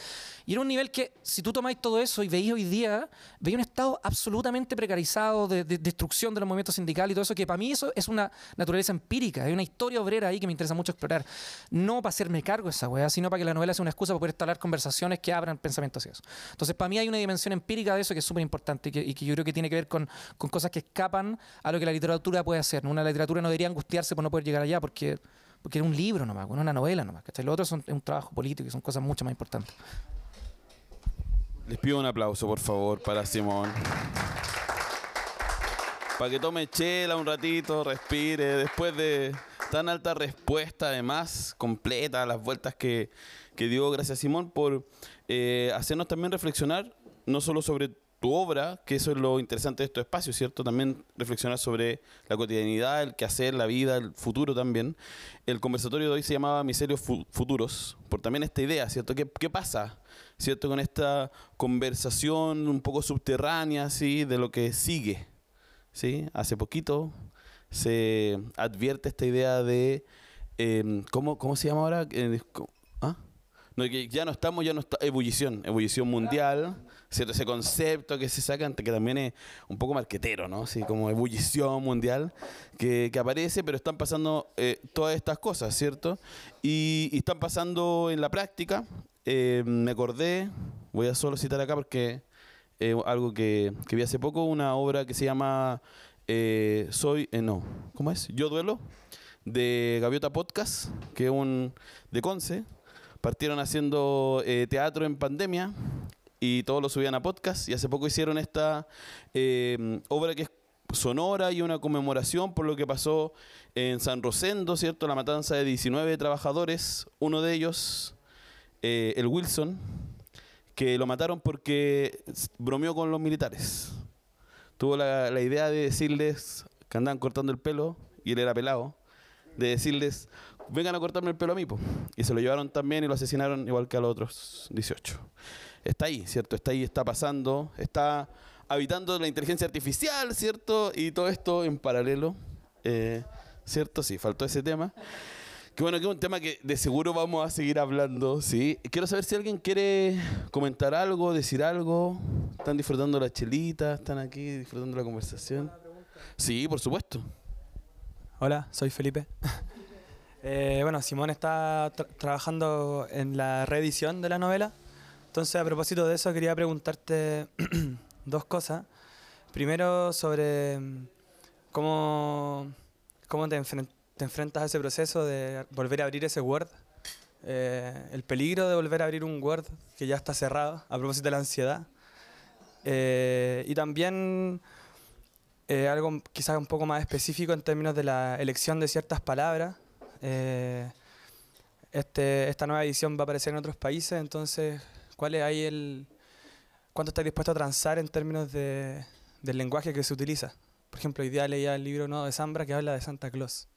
Y era un nivel que, si tú tomáis todo eso y veis hoy día, veis un estado absolutamente precarizado de, de destrucción de los movimientos sindicales y todo eso, que para mí eso es una naturaleza empírica, hay una historia obrera ahí que me interesa mucho explorar. No para hacerme cargo de esa weá, sino para que la novela sea una excusa para poder instalar conversaciones que abran pensamientos hacia eso. Entonces, para mí hay una dimensión empírica de eso que es súper importante y que, y que yo creo que tiene que ver con, con cosas que escapan a lo que la literatura puede hacer. Una literatura no debería angustiarse por no poder llegar allá, porque, porque era un libro nomás, bueno, una novela nomás. ¿cachai? Lo otro son- es un trabajo político y son cosas mucho más importantes. Les pido un aplauso, por favor, para Simón. Para que tome chela un ratito, respire. Después de tan alta respuesta, además, completa, las vueltas que, que dio, gracias Simón, por eh, hacernos también reflexionar, no solo sobre tu obra, que eso es lo interesante de estos espacios, ¿cierto? También reflexionar sobre la cotidianidad, el quehacer, la vida, el futuro también. El conversatorio de hoy se llamaba Miserios Fu- Futuros, por también esta idea, ¿cierto? ¿Qué, qué pasa, ¿cierto? Con esta conversación un poco subterránea, ¿sí? De lo que sigue, ¿sí? Hace poquito se advierte esta idea de, em, ¿cómo, ¿cómo se llama ahora? Eh. No, que ya no estamos, ya no está, ebullición, ebullición mundial, ¿cierto? Ese concepto que se saca, que también es un poco marquetero, ¿no? Así como ebullición mundial, que, que aparece, pero están pasando eh, todas estas cosas, ¿cierto? Y, y están pasando en la práctica. Eh, me acordé, voy a solo citar acá porque algo que, que vi hace poco, una obra que se llama eh, Soy, no, ¿cómo es? Yo Duelo, de Gaviota Podcast, que es un de Conce. Partieron haciendo eh, teatro en pandemia y todos lo subían a podcast y hace poco hicieron esta eh, obra que es sonora y una conmemoración por lo que pasó en San Rosendo, ¿cierto? La matanza de 19 trabajadores, uno de ellos, eh, el Wilson, que lo mataron porque bromeó con los militares. Tuvo la, la idea de decirles que andaban cortando el pelo y él era pelado, de decirles, vengan a cortarme el pelo a mí, po". y se lo llevaron también y lo asesinaron igual que a los otros 18. Está ahí, ¿cierto? Está ahí, está pasando, está habitando la inteligencia artificial, ¿cierto? Y todo esto en paralelo, eh, ¿cierto? Sí, faltó ese tema. Que bueno, que es un tema que de seguro vamos a seguir hablando, ¿sí? Quiero saber si alguien quiere comentar algo, decir algo. ¿Están disfrutando la chelita? ¿Están aquí disfrutando la conversación? Sí, por supuesto. Hola, soy Felipe. Eh, bueno, Simón está tra- trabajando en la reedición de la novela. Entonces, a propósito de eso, quería preguntarte dos cosas. Primero, sobre mm, cómo, cómo te, enfren- te enfrentas a ese proceso de volver a abrir ese Word. Eh, el peligro de volver a abrir un Word que ya está cerrado, a propósito de la ansiedad. Eh, y también algo quizás un poco más específico en términos de la elección de ciertas palabras. Eh, este, esta nueva edición va a aparecer en otros países, entonces, ¿cuál es ahí el... ¿Cuánto estás dispuesto a transar en términos de, del lenguaje que se utiliza? Por ejemplo, hoy día leía el libro nuevo de Zambra que habla de Santa Claus.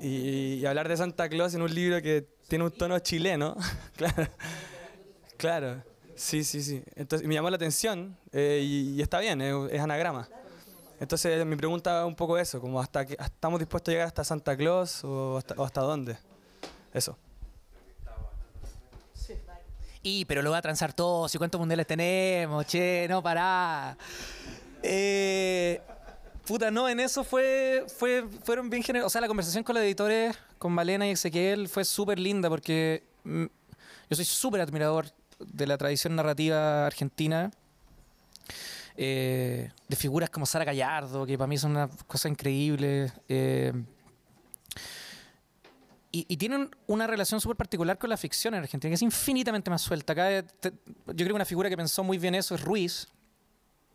Y, hablar de Santa Claus en un libro que tiene un tono chileno, claro. Claro, sí, sí, sí. Entonces me llamó la atención eh, y, y está bien, es, es anagrama. Entonces mi pregunta es un poco eso, como hasta que estamos dispuestos a llegar hasta Santa Claus o hasta, o hasta dónde. Eso. Y, pero lo va a transar todo, si cuántos mundiales tenemos, che, no pará. Eh, puta, no, en eso fue, fue fueron bien generosos. O sea, la conversación con los editores, con Malena y Ezequiel, fue súper linda porque mm, yo soy súper admirador de la tradición narrativa argentina. Eh, de figuras como Sara Gallardo, que para mí son una cosa increíble. eh, y, tienen una relación súper particular con la ficción en Argentina, que es infinitamente más suelta. Acá, eh, yo creo que una figura que pensó muy bien eso es Ruiz,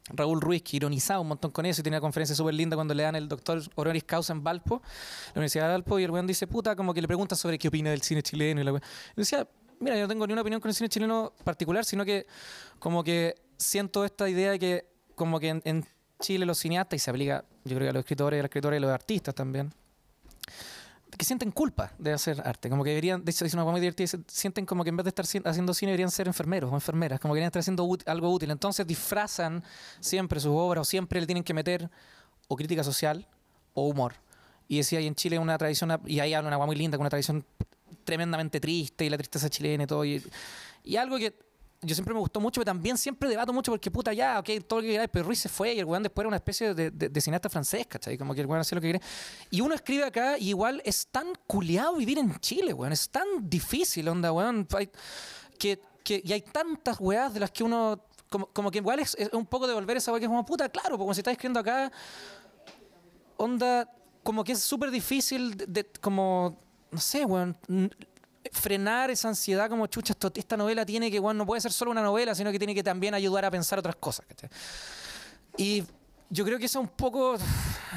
Raúl Ruiz, que ironizaba un montón con eso y tenía una conferencia súper linda cuando le dan el doctor honoris causa en Valpo, la Universidad de Valpo, y el weón dice, puta, como que le pregunta sobre qué opina del cine chileno. Y la weá. Y decía, mira, yo no tengo ni una opinión con el cine chileno particular, sino que como que siento esta idea de que como que en, en Chile los cineastas, y se aplica yo creo que a los escritores, a las escritoras y a los artistas también, que sienten culpa de hacer arte, como que deberían, de hecho dice una cosa muy divertida, sienten como que en vez de estar ci- haciendo cine deberían ser enfermeros o enfermeras, como que deberían estar haciendo algo útil, entonces disfrazan siempre sus obras o siempre le tienen que meter o crítica social o humor. Y decía, y en Chile una tradición, y ahí habla una agua muy linda, con una tradición tremendamente triste y la tristeza chilena y todo, y, y algo que yo siempre me gustó mucho, pero también siempre debato mucho porque puta ya, ok, todo lo que queráis, pero Ruiz se fue y el weón después era una especie de, cineasta francés, ¿cachai? Como que el weón hacía lo que quería. Y uno escribe acá y igual es tan culiado vivir en Chile, weón, es tan difícil, onda, weón, que, que, y hay tantas weas de las que uno, como, como que igual es, un poco devolver esa wea que es como, puta, claro, porque si estás escribiendo acá, onda, como que es súper difícil de, de- como, no sé, weón, frenar esa ansiedad como chucha, esto- esta novela tiene que, weón, no puede ser solo una novela, sino que tiene que también ayudar a pensar otras cosas. Y yo creo que eso es un poco,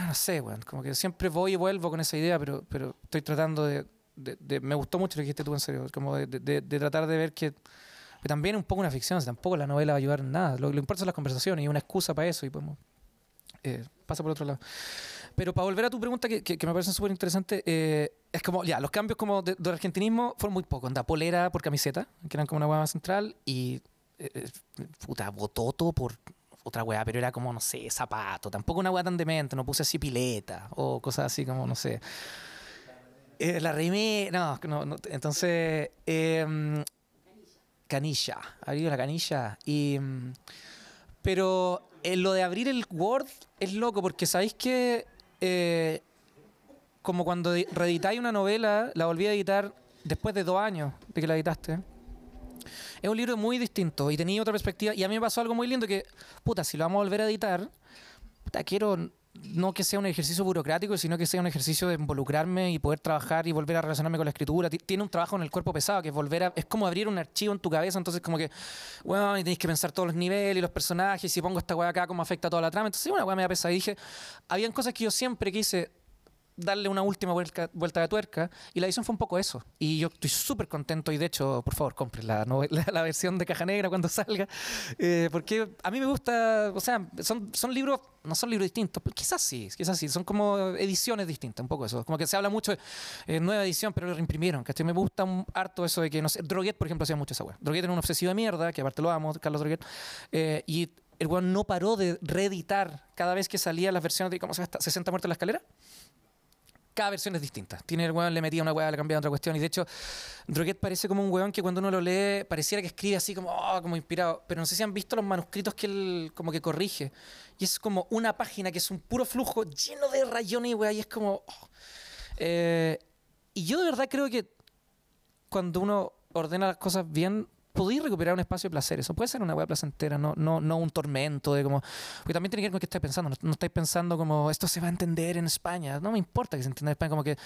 no sé, weón, como que siempre voy y vuelvo con esa idea, pero, pero estoy tratando de, de- de- me gustó mucho lo que dijiste tú en serio, como de, de- tratar de ver que, que también es un poco una ficción, tampoco la novela va a ayudar en nada, lo, lo importante son las conversaciones y una excusa para eso y podemos, eh, pasa por otro lado. Pero para volver a tu pregunta, que, que- me parece súper interesante, eh, es como, ya, los cambios como de- argentinismo fueron muy pocos. Anda, polera por camiseta, que eran como una hueá más central, y eh, eh, puta, bototo por otra hueá, pero era como, no sé, zapato. Tampoco una hueá tan demente, no puse así pileta o cosas así como, no sé. Eh, la remé, no, no, no, entonces, em, canilla, abrí la canilla y... pero eh, lo de abrir el Word es loco porque sabéis que eh, como cuando di- reeditáis una novela, la volví a editar después de dos años de que la editaste. Es un libro muy distinto y tenía otra perspectiva. Y a mí me pasó algo muy lindo que, puta, si lo vamos a volver a editar, puta, quiero no que sea un ejercicio burocrático, sino que sea un ejercicio de involucrarme y poder trabajar y volver a relacionarme con la escritura. Ti- Tiene un trabajo en el cuerpo pesado, que es volver a... Es como abrir un archivo en tu cabeza, entonces como que, bueno, y tenéis que pensar todos los niveles y los personajes, si pongo esta weá acá, cómo afecta toda la trama. Entonces una weá me da pesada. Y dije, habían cosas que yo siempre quise darle una última vuelta, vuelta de tuerca y la edición fue un poco eso. Y yo estoy súper contento y de hecho, por favor, compren la, novela- la, versión de Caja Negra cuando salga, eh, porque a mí me gusta, o sea, son, son libros, no son libros distintos, pero quizás sí, quizás sí, son como ediciones distintas, un poco eso. Como que se habla mucho de eh, nueva edición, pero lo reimprimieron, ¿cachai? Me gusta un harto eso de que, no sé, Droguet, por ejemplo, hacía mucho esa weá. Droguet era un obsesivo de mierda, que aparte lo amo, Carlos Droguet, eh, y el weón no paró de reeditar cada vez que salía las versiones de, ¿cómo se llama? esta? 60 muertos en la escalera cada versión es distinta. Tiene el weón, le metía una weá, le cambiaba otra cuestión. Y de hecho, Droguet parece como un weón que cuando uno lo lee, pareciera que escribe así como, oh, como inspirado. Pero no sé si han visto los manuscritos que él como que corrige. Y es como una página que es un puro flujo lleno de rayones y weá. Y es como. oh. Eh, y yo de verdad creo que cuando uno ordena las cosas bien, podéis recuperar un espacio de placer. Eso puede ser una hueá placentera, no, no, no un tormento de como. Porque también tiene que ver con qué estáis pensando. No, no estáis pensando como esto se va a entender en España. No me importa que se entienda en España, como que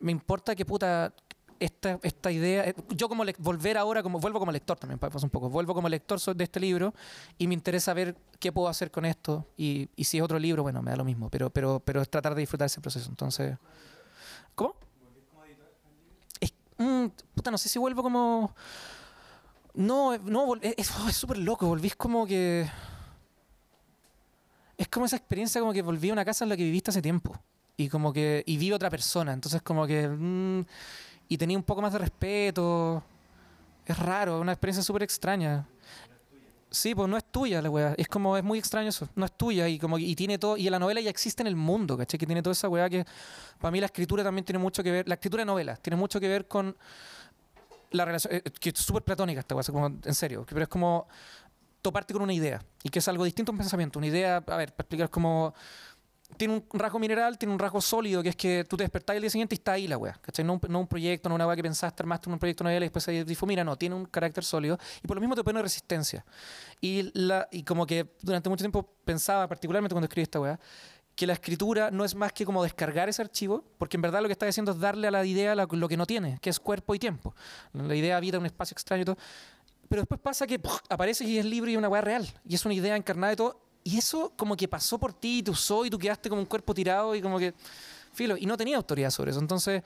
me importa que puta. Esta, esta idea, eh, yo como lec- volver ahora, como vuelvo como lector también, pasa un poco, vuelvo como lector de este libro y me interesa ver qué puedo hacer con esto y, y si es otro libro, bueno, me da lo mismo, pero, pero, pero es tratar de disfrutar ese proceso. Entonces, ¿cómo? Es, mm, puta, no sé si vuelvo como... No, eh, no, es- oh, es súper loco, volvís como que... Es como esa experiencia como que volví a una casa en la que viviste hace tiempo. Y como que... Y vi otra persona, entonces como que... mm, y tenía un poco más de respeto. Es raro, una experiencia súper extraña. Sí, pues no es tuya la weá. Es como, es muy extraño eso. No es tuya y como y tiene todo. Y la novela ya existe en el mundo, ¿cachai? Que tiene toda esa weá que. Para mí la escritura también tiene mucho que ver. La escritura de novelas tiene mucho que ver con la relación. eh, que es súper platónica esta weá, como, en serio. Pero es como toparte con una idea. Y que es algo distinto a un pensamiento. Una idea, a ver, para explicar como. Tiene un rasgo mineral, tiene un rasgo sólido, que es que tú te despertás el día siguiente y está ahí la weá. ¿cachai? No un, no un proyecto, no una weá que pensaste, armaste un proyecto, una y después se difumina. No, tiene un carácter sólido. Y por lo mismo te pone resistencia. Y, la, y como que durante mucho tiempo pensaba, particularmente cuando escribí esta weá, que la escritura no es más que como descargar ese archivo, porque en verdad lo que está haciendo es darle a la idea lo que no tiene, que es cuerpo y tiempo. La idea habita un espacio extraño y todo. Pero después pasa que ¡puf! aparece y es libre y una weá real. Y es una idea encarnada de todo. Y eso como que pasó por ti y te usó y tú quedaste como un cuerpo tirado y como que... Filo, y no tenía autoridad sobre eso. Entonces,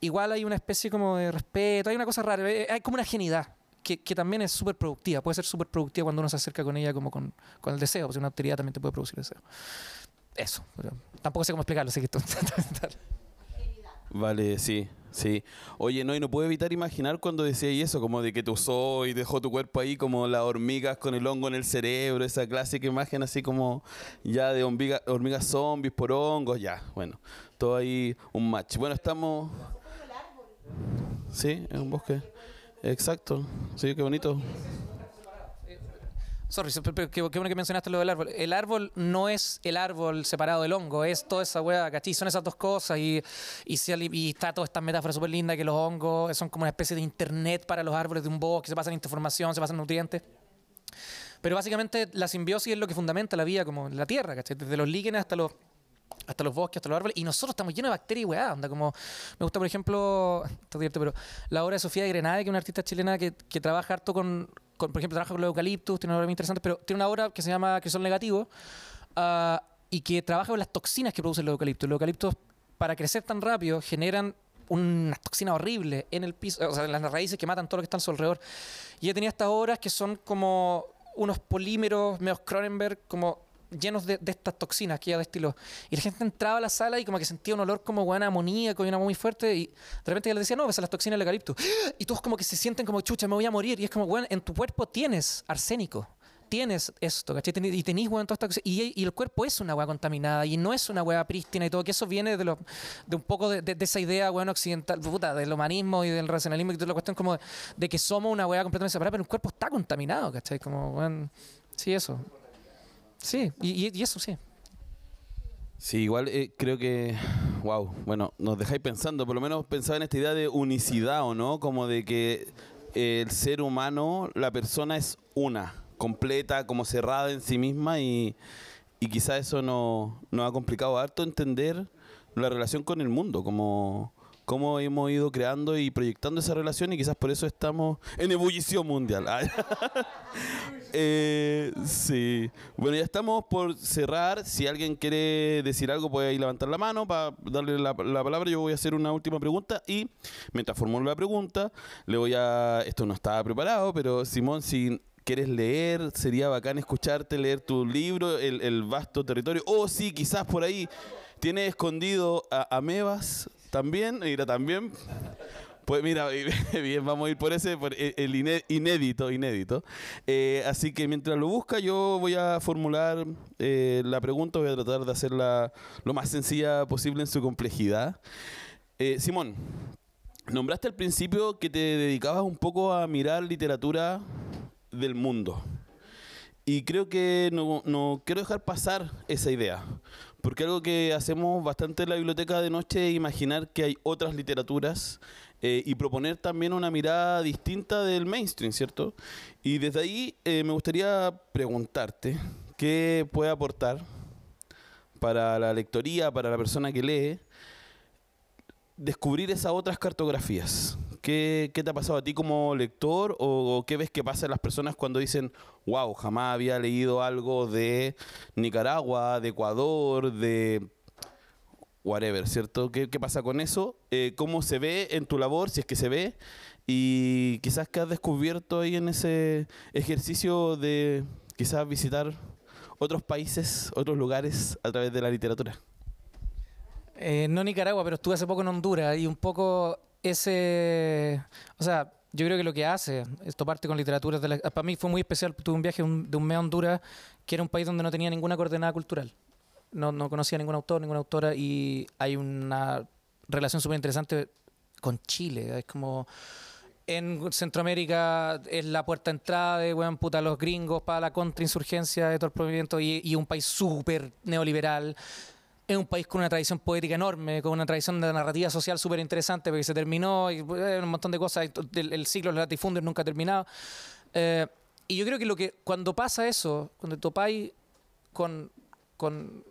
igual hay una especie como de respeto, hay una cosa rara, eh, hay como una genialidad. Que, que también es súper productiva, puede ser súper productiva cuando uno se acerca con ella como con, con el deseo, porque una autoridad también te puede producir deseo. Eso, tampoco sé cómo explicarlo, así que esto- Vale, sí, sí. Oye, no, y no puedo evitar imaginar cuando decía eso, como de que te usó y dejó tu cuerpo ahí como las hormigas con el hongo en el cerebro, esa clásica imagen así como ya de hormiga- hormigas zombies por hongos, ya, bueno, todo ahí un match. Bueno, estamos... Sí, es un bosque. Exacto, sí, qué bonito. Sorry, pero- qué, bueno que mencionaste lo del árbol. El árbol no es el árbol separado del hongo, es toda esa hueá, ¿cachai? Son esas dos cosas y, está toda esta metáfora súper linda que los hongos son como una especie de internet para los árboles de un bosque, se pasan información, se pasan nutrientes. Pero básicamente la simbiosis es lo que fundamenta la vida como la tierra, ¿cachai? Desde los líquenes hasta los bosques, hasta los árboles, y nosotros estamos llenos de bacterias y weá, onda, como, me gusta, por ejemplo, esto es divertido, pero la obra de Sofía de Grenade, que es una artista chilena que, que trabaja harto con, por ejemplo, trabaja con los eucaliptus, tiene una obra muy interesante, pero tiene una obra que se llama Crisol Negativo, ah, y que trabaja con las toxinas que producen los eucaliptos. Los eucaliptos, para crecer tan rápido, generan unas toxinas horribles en el piso, o sea, en las raíces que matan todo lo que está a su alrededor. Y ella tenía estas obras que son como unos polímeros medio Cronenberg, como llenos de, de estas toxinas que ella destiló. Y la gente entraba a la sala y como que sentía un olor como buena amoníaco y una muy fuerte. Y de repente ella le decía, no, ves las toxinas del eucalipto. Y todos como que se sienten como, chucha, me voy a morir. Y es como, bueno, en tu cuerpo tienes arsénico. Tienes esto, ¿cachai? Y tenís, weón, toda esta cosa. Y, y el cuerpo es una weá contaminada y no es una weá prístina y todo, que eso viene de, lo, de un poco de, esa idea, weón, occidental, puta, del humanismo y del racionalismo y toda la cuestión como de, de que somos una weá completamente separada, pero el cuerpo está contaminado, ¿cachai? Como, weón, sí, eso. Sí, y, y- eso sí. Sí, igual eh, creo que, wow, bueno, nos dejáis pensando, por lo menos pensaba en esta idea de unicidad, ¿o no? Como de que eh, el ser humano, la persona es una, completa, como cerrada en sí misma y, y quizá eso no- nos ha complicado harto entender la relación con el mundo, como cómo hemos ido creando y proyectando esa relación y quizás por eso estamos en ebullición mundial. Eh, sí. Bueno, ya estamos por cerrar. Si alguien quiere decir algo, puede ahí levantar la mano para darle la, la palabra. Yo voy a hacer una última pregunta y mientras formulo la pregunta, le voy a... Esto no estaba preparado, pero Simón, si quieres leer, sería bacán escucharte leer tu libro, El, vasto territorio. O si quizás por ahí tienes escondido a Amebas también. Mira, también. Pues mira, bien, vamos a ir por ese, por el el iné- inédito, inédito. Eh, así que mientras lo busca, yo voy a formular eh, la pregunta, voy a tratar de hacerla lo más sencilla posible en su complejidad. Eh, Simón, nombraste al principio que te dedicabas un poco a mirar literatura del mundo. Y creo que no, no quiero dejar pasar esa idea. Porque algo que hacemos bastante en la biblioteca de noche es imaginar que hay otras literaturas eh, y proponer también una mirada distinta del mainstream, ¿cierto? Y desde ahí eh, me gustaría preguntarte qué puede aportar para la lectoría, para la persona que lee, descubrir esas otras cartografías. ¿Qué, qué te ha pasado a ti como lector o, qué ves que pasa en las personas cuando dicen, wow, jamás había leído algo de Nicaragua, de Ecuador, de whatever, ¿cierto? ¿Qué, qué pasa con eso? Eh, ¿Cómo se ve en tu labor, si es que se ve? Y quizás que has descubierto ahí en ese ejercicio de quizás visitar otros países, otros lugares a través de la literatura. Eh, no Nicaragua, pero estuve hace poco en Honduras y un poco ese. O sea, yo creo que lo que hace es toparte con literatura. De la- para mí fue muy especial. Tuve un viaje de un mes a Honduras, que era un país donde no tenía ninguna coordenada cultural. No, no conocía ningún autor, ninguna autora, y hay una relación súper interesante con Chile. Es como. En Centroamérica es la puerta de entrada de weón, puta, los gringos para la contrainsurgencia de todo el movimiento y, y un país súper neoliberal. Es un país con una tradición poética enorme, con una tradición de narrativa social súper interesante, porque se terminó y eh, un montón de cosas. El, el ciclo de los latifundis nunca ha terminado. Eh, y yo creo que lo que cuando pasa eso, cuando topáis con, con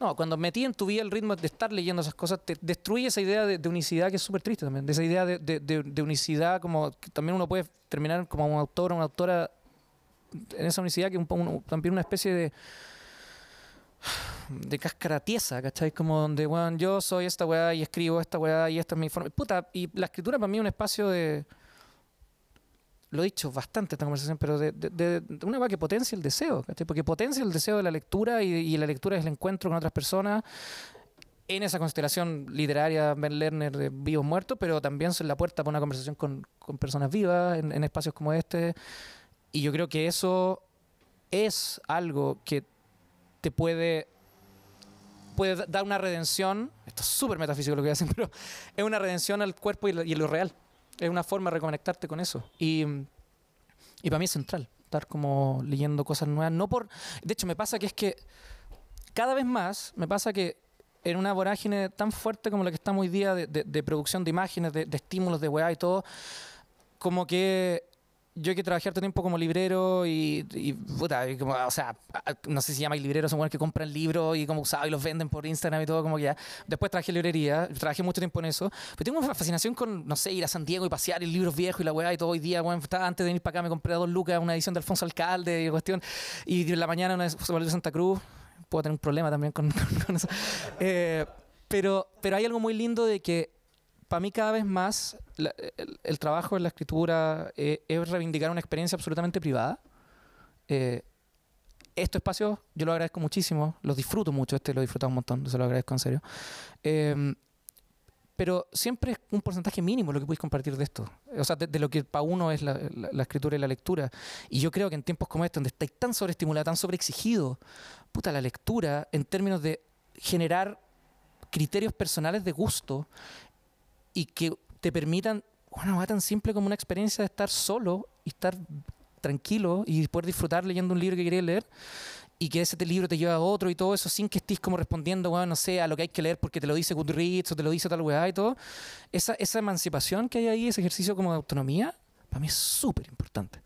No, cuando metí en tu vida el ritmo de estar leyendo esas cosas, te destruye esa idea de, de unicidad que es súper triste también. De esa idea de, de- de- unicidad, como que también uno puede terminar como un autor o una autora en esa unicidad que es un un- también una especie de de cáscara tiesa, ¿cachai? Como donde, weón, yo soy esta weá y escribo esta weá y esta es mi forma. Puta, y la escritura para mí es un espacio de. Lo he dicho bastante en esta conversación, pero de, de- de- de una weá que potencia el deseo, ¿cachai? Porque potencia el deseo de la lectura y, y la lectura es el encuentro con otras personas en esa constelación literaria Ben Lerner de vivos muertos, pero también es la puerta para una conversación con, con personas vivas en, en espacios como este. Y yo creo que eso es algo que te puede puede da- dar una redención, esto es súper metafísico lo que hacen, pero es una redención al cuerpo y, y lo real. Es una forma de reconectarte con eso. Y, y para mí es central estar como leyendo cosas nuevas. No por, de hecho, me pasa que es que cada vez más me pasa que en una vorágine tan fuerte como la que estamos hoy día de producción de imágenes, de, de estímulos, de weá y todo, como que yo que trabajé harto tiempo como librero y, y, puta, y como, o sea, no sé si llamáis libreros, son buenos que compran libros y como usados y los venden por Instagram y todo, como que ya. Después trabajé en librería, trabajé mucho tiempo en eso, pero tengo una fascinación con, no sé, ir a San Diego y pasear en libros viejos y la weá y todo hoy día, bueno, antes de venir para acá me compré a dos lucas una edición de Alfonso Alcalde y cuestión, y en la mañana una de Santa Cruz, puedo tener un problema también con, con- con eso. Eh, pero, pero hay algo muy lindo de que para mí cada vez más la- el, el trabajo en la escritura eh, es reivindicar una experiencia absolutamente privada. Eh, estos espacios yo lo agradezco muchísimo, los disfruto mucho, este lo he disfrutado un montón, se lo agradezco en serio. Eh, pero siempre es un porcentaje mínimo lo que podéis compartir de esto. O sea, de, de lo que para uno es la, la- la escritura y la lectura. Y yo creo que en tiempos como estos, donde estáis tan sobreestimulado, tan sobreexigido, puta, la lectura, en términos de generar criterios personales de gusto y que te permitan, bueno, va tan simple como una experiencia de estar solo y estar tranquilo y poder disfrutar leyendo un libro que querías leer y que ese libro te lleva a otro y todo eso sin que estés como respondiendo, bueno, no sé, a lo que hay que leer porque te lo dice Goodreads o te lo dice tal weá y todo. Esa, esa emancipación que hay ahí, ese ejercicio como de autonomía, para mí es súper importante.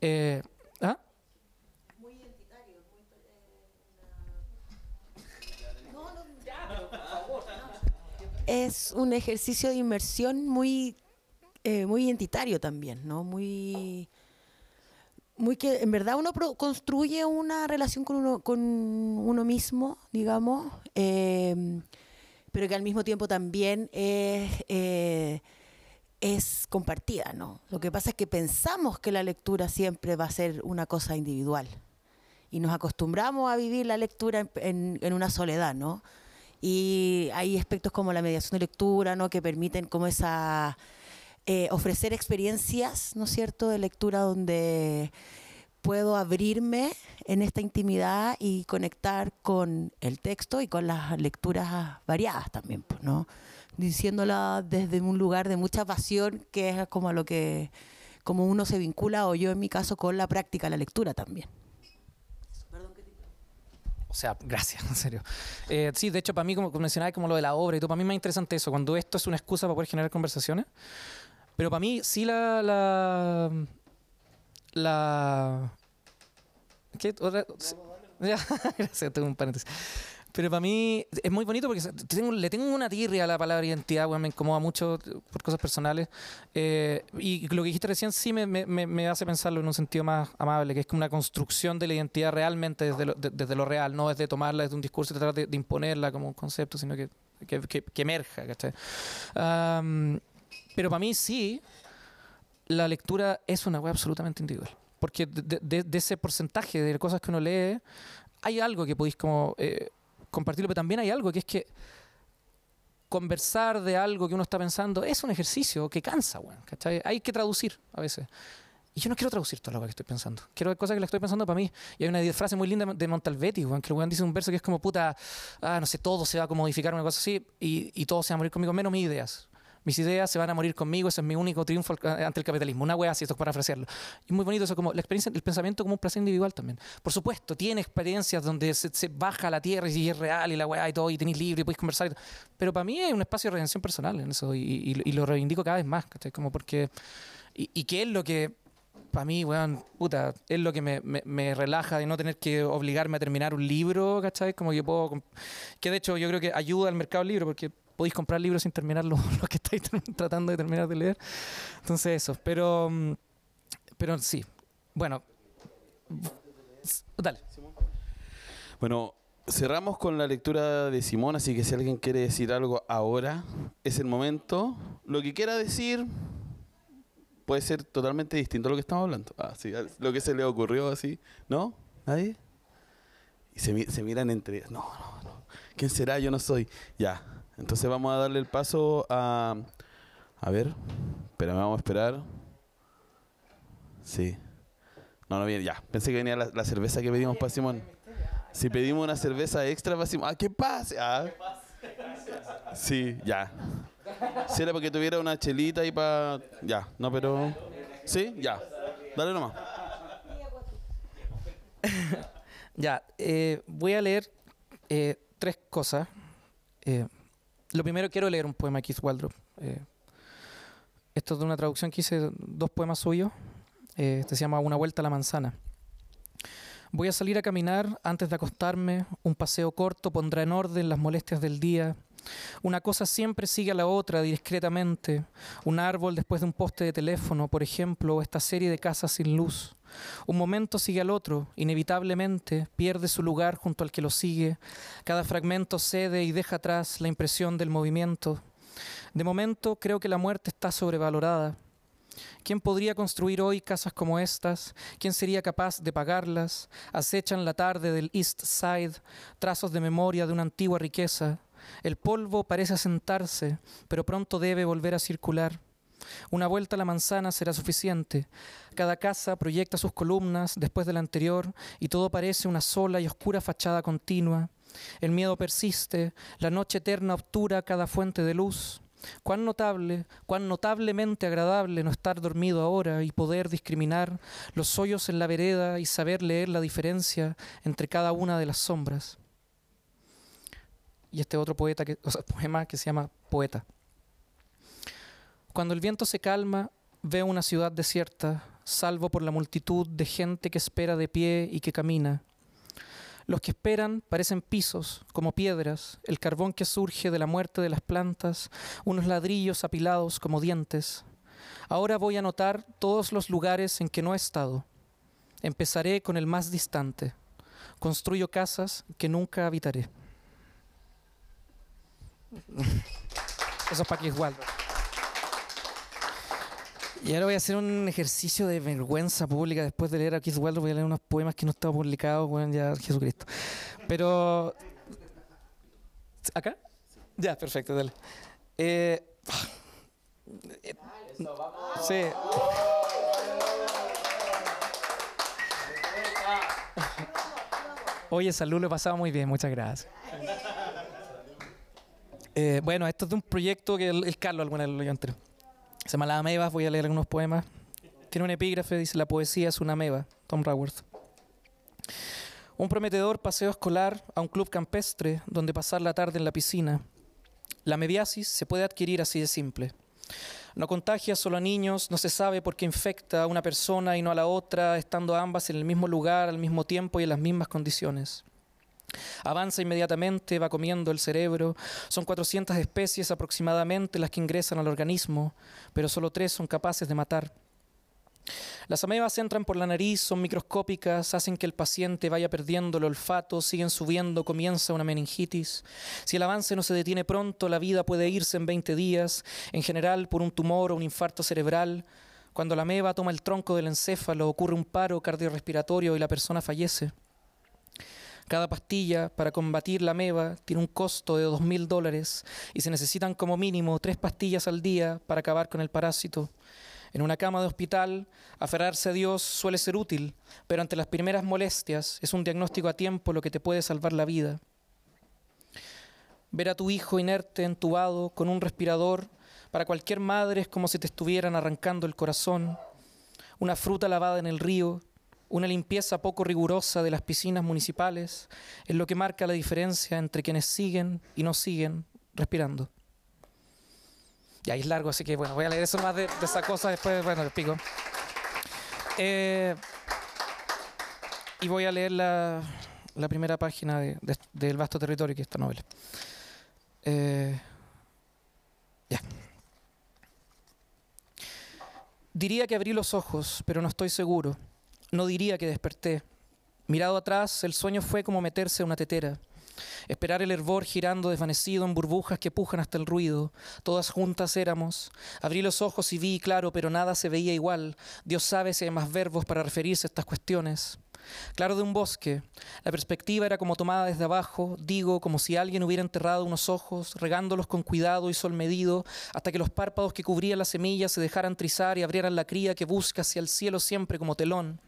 Eh, ¿ah? Es un ejercicio de inmersión muy, eh, muy identitario también, ¿no? Muy, muy que en verdad uno pro- construye una relación con uno, con uno mismo, digamos, eh, pero que al mismo tiempo también es, eh, es compartida, ¿no? Lo que pasa es que pensamos que la lectura siempre va a ser una cosa individual y nos acostumbramos a vivir la lectura en, en- en una soledad, ¿no? Y hay aspectos como la mediación de lectura, ¿no? Que permiten como esa eh, ofrecer experiencias, ¿no es cierto?, de lectura donde puedo abrirme en esta intimidad y conectar con el texto y con las lecturas variadas también, pues, ¿no? Diciéndola desde un lugar de mucha pasión, que es como a lo que como uno se vincula, o yo en mi caso, con la práctica la lectura también. O sea, gracias, en serio. Eh, sí, de hecho, para mí, como mencionaba, como lo de la obra y todo, para mí es más interesante eso, cuando esto es una excusa para poder generar conversaciones. Pero para mí, sí la. La. la ¿Qué? Otra- Ya, gracias, tengo un paréntesis. Pero para mí es muy bonito porque le tengo una tirria a la palabra identidad, weón, me incomoda mucho por cosas personales. Eh, y lo que dijiste recién sí me, hace pensarlo en un sentido más amable, que es como una construcción de la identidad realmente desde lo, de- desde lo real, no desde tomarla desde un discurso y tratar de, imponerla como un concepto, sino que, que, emerja. pero para mí sí, la lectura es una web absolutamente individual. Porque de ese porcentaje de cosas que uno lee, hay algo que podéis como eh, compartirlo, pero también hay algo que es que conversar de algo que uno está pensando es un ejercicio que cansa, weón, ¿cachai? Hay que traducir a veces. Y yo no quiero traducir toda lo que estoy pensando. Quiero cosas que las estoy pensando para mí. Y hay una frase muy linda de Montalvetti, weón, que el weón dice un verso que es como, puta, ah, no sé, todo se va a modificar, una cosa así, y, y todo se va a morir conmigo, menos mis ideas. Mis ideas se van a morir conmigo, ese es mi único triunfo ante el capitalismo. Una wea así, esto es para ofrecerlo. Y muy bonito eso, como la experiencia, el pensamiento como un placer individual también. Por supuesto, tiene experiencias donde se, se baja a la tierra y es real y la weá y todo, y tenéis libre y podéis conversar. y. Pero para mí es un espacio de redención personal en eso, y, y- y lo reivindico cada vez más, ¿cachai? Como porque. Y, qué es lo que. para mí, weón, puta, es lo que me, me- me relaja de no tener que obligarme a terminar un libro, ¿cachai? Como que puedo. Que de hecho yo creo que ayuda al mercado del libro porque podéis comprar libros sin terminar los, los que estáis tratando de terminar de leer. Entonces, eso. Pero. mm, Pero sí. Bueno. Dale. Bueno, cerramos con la lectura de Simón, así que si alguien quiere decir algo ahora, es el momento. Lo que quiera decir puede ser totalmente distinto a lo que estamos hablando. Ah, sí, lo que se le ocurrió así. ¿No? ¿Nadie? Y se, se miran entre. No, no, no. ¿Quién será? Yo no soy. Ya. Entonces vamos a darle el paso a... A ver. Espera, vamos a esperar. Sí. No, no viene. Ya. Pensé que venía la, la cerveza que pedimos para Simón. Si pedimos una cerveza extra para Simón. ¡Ah, qué pase! Ah. Sí, ya. Si era porque tuviera una chelita y para... Ya, no, pero... Sí, ya. Dale nomás. Ya, eh, voy a leer eh, tres cosas. Eh, lo primero, quiero leer un poema de Keith Waldrop. Esto es de una traducción que hice, dos poemas suyos. Eh, este se llama Una vuelta a la manzana. Voy a salir a caminar antes de acostarme. Un paseo corto pondrá en orden las molestias del día. Una cosa siempre sigue a la otra discretamente. Un árbol después de un poste de teléfono, por ejemplo, o esta serie de casas sin luz. Un momento sigue al otro, inevitablemente pierde su lugar junto al que lo sigue. Cada fragmento cede y deja atrás la impresión del movimiento. De momento creo que la muerte está sobrevalorada. ¿Quién podría construir hoy casas como estas? ¿Quién sería capaz de pagarlas? Acechan la tarde del East Side, trazos de memoria de una antigua riqueza. El polvo parece asentarse, pero pronto debe volver a circular. Una vuelta a la manzana será suficiente. Cada casa proyecta sus columnas después de la anterior y todo parece una sola y oscura fachada continua. El miedo persiste, la noche eterna obtura cada fuente de luz. Cuán notable, cuán notablemente agradable no estar dormido ahora y poder discriminar los hoyos en la vereda y saber leer la diferencia entre cada una de las sombras. Y este otro poeta que, o sea, poema que se llama Poeta. Cuando el viento se calma, veo una ciudad desierta, salvo por la multitud de gente que espera de pie y que camina. Los que esperan parecen pisos, como piedras, el carbón que surge de la muerte de las plantas, unos ladrillos apilados como dientes. Ahora voy a notar todos los lugares en que no he estado. Empezaré con el más distante. Construyo casas que nunca habitaré. Eso es para que. Y ahora voy a hacer un ejercicio de vergüenza pública después de leer a Keith Waldrop. Voy a leer unos poemas que no están publicados, bueno, ya Jesucristo. Pero. ¿Acá? Ya, perfecto, dale. Eh, eh, sí. Oye, salud, lo he pasado muy bien, muchas gracias. Eh, bueno, esto es de un proyecto que el, Carlos alguna vez lo leyó entero. Se llama Las Amebas, voy a leer algunos poemas. Tiene un epígrafe, dice, la poesía es una ameba, Tom Raworth. Un prometedor paseo escolar a un club campestre donde pasar la tarde en la piscina. La amebiasis se puede adquirir así de simple. No contagia solo a niños, no se sabe por qué infecta a una persona y no a la otra, estando ambas en el mismo lugar, al mismo tiempo y en las mismas condiciones. Avanza inmediatamente, va comiendo el cerebro. Son 400 especies aproximadamente las que ingresan al organismo, pero solo tres son capaces de matar. Las amebas entran por la nariz, son microscópicas, hacen que el paciente vaya perdiendo el olfato, siguen subiendo, comienza una meningitis. Si el avance no se detiene pronto, la vida puede irse en 20 días, en general por un tumor o un infarto cerebral. Cuando la ameba toma el tronco del encéfalo, ocurre un paro cardiorrespiratorio y la persona fallece. Cada pastilla para combatir la ameba tiene un costo de 2.000 dólares y se necesitan como mínimo tres pastillas al día para acabar con el parásito. En una cama de hospital, aferrarse a Dios suele ser útil, pero ante las primeras molestias es un diagnóstico a tiempo lo que te puede salvar la vida. Ver a tu hijo inerte, entubado, con un respirador, para cualquier madre es como si te estuvieran arrancando el corazón. Una fruta lavada en el río, una limpieza poco rigurosa de las piscinas municipales es lo que marca la diferencia entre quienes siguen y no siguen respirando. Y ahí es largo, así que bueno, voy a leer eso más de, de esa cosa después, bueno, el pico. Eh, y voy a leer la, la primera página de- de- del vasto territorio que es esta novela. Eh, ya. Diría que abrí los ojos, pero no estoy seguro. No diría que desperté. Mirado atrás, el sueño fue como meterse a una tetera. Esperar el hervor girando desvanecido en burbujas que pujan hasta el ruido. Todas juntas éramos. Abrí los ojos y vi, claro, pero nada se veía igual. Dios sabe si hay más verbos para referirse a estas cuestiones. Claro de un bosque. La perspectiva era como tomada desde abajo, digo, como si alguien hubiera enterrado unos ojos, regándolos con cuidado y sol medido, hasta que los párpados que cubrían las semillas se dejaran trizar y abrieran la cría que busca hacia el cielo siempre como telón.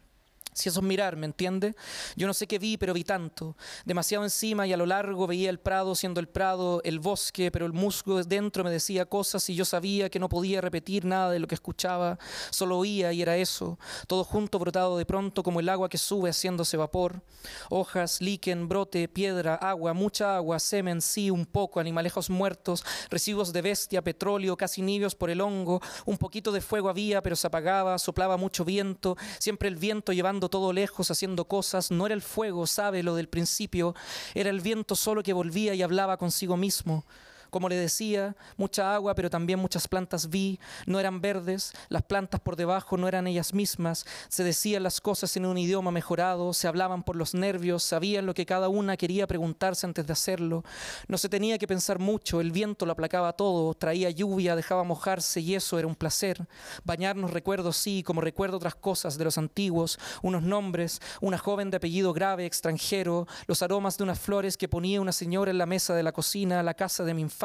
Si eso es mirar, ¿me entiende? Yo no sé qué vi, pero vi tanto. Demasiado encima y a lo largo veía el prado siendo el prado, el bosque, pero el musgo dentro me decía cosas y yo sabía que no podía repetir nada de lo que escuchaba. Solo oía y era eso. Todo junto brotado de pronto como el agua que sube haciéndose vapor. Hojas, líquen, brote, piedra, agua, mucha agua, semen, sí, un poco, animalejos muertos, residuos de bestia, petróleo, casi nibios por el hongo. Un poquito de fuego había, pero se apagaba, soplaba mucho viento, siempre el viento llevando todo lejos, haciendo cosas. No era el fuego, sabe lo del principio, era el viento solo que volvía y hablaba consigo mismo. Como le decía, mucha agua, pero también muchas plantas vi, no eran verdes, las plantas por debajo no eran ellas mismas, se decían las cosas en un idioma mejorado, se hablaban por los nervios, sabían lo que cada una quería preguntarse antes de hacerlo. No se tenía que pensar mucho, el viento lo aplacaba todo, traía lluvia, dejaba mojarse y eso era un placer. Bañarnos recuerdo sí, como recuerdo otras cosas de los antiguos, unos nombres, una joven de apellido grave extranjero, los aromas de unas flores que ponía una señora en la mesa de la cocina, la casa de mi infancia,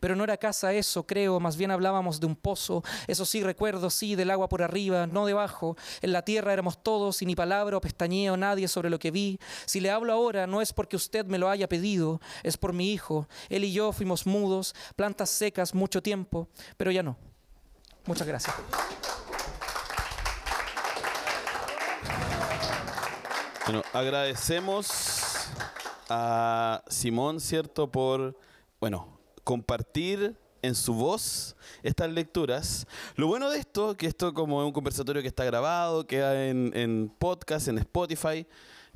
pero no era casa eso, creo, más bien hablábamos de un pozo, eso sí recuerdo, sí, del agua por arriba, no debajo, en la tierra éramos todos y ni palabra o pestañeo nadie sobre lo que vi. Si le hablo ahora no es porque usted me lo haya pedido, es por mi hijo. Él y yo fuimos mudos, plantas secas mucho tiempo, pero ya no. Muchas gracias. Bueno, agradecemos a Simón, ¿cierto? Por, bueno, compartir en su voz estas lecturas. Lo bueno de esto, que esto como es un conversatorio que está grabado, queda en, en podcast, en Spotify,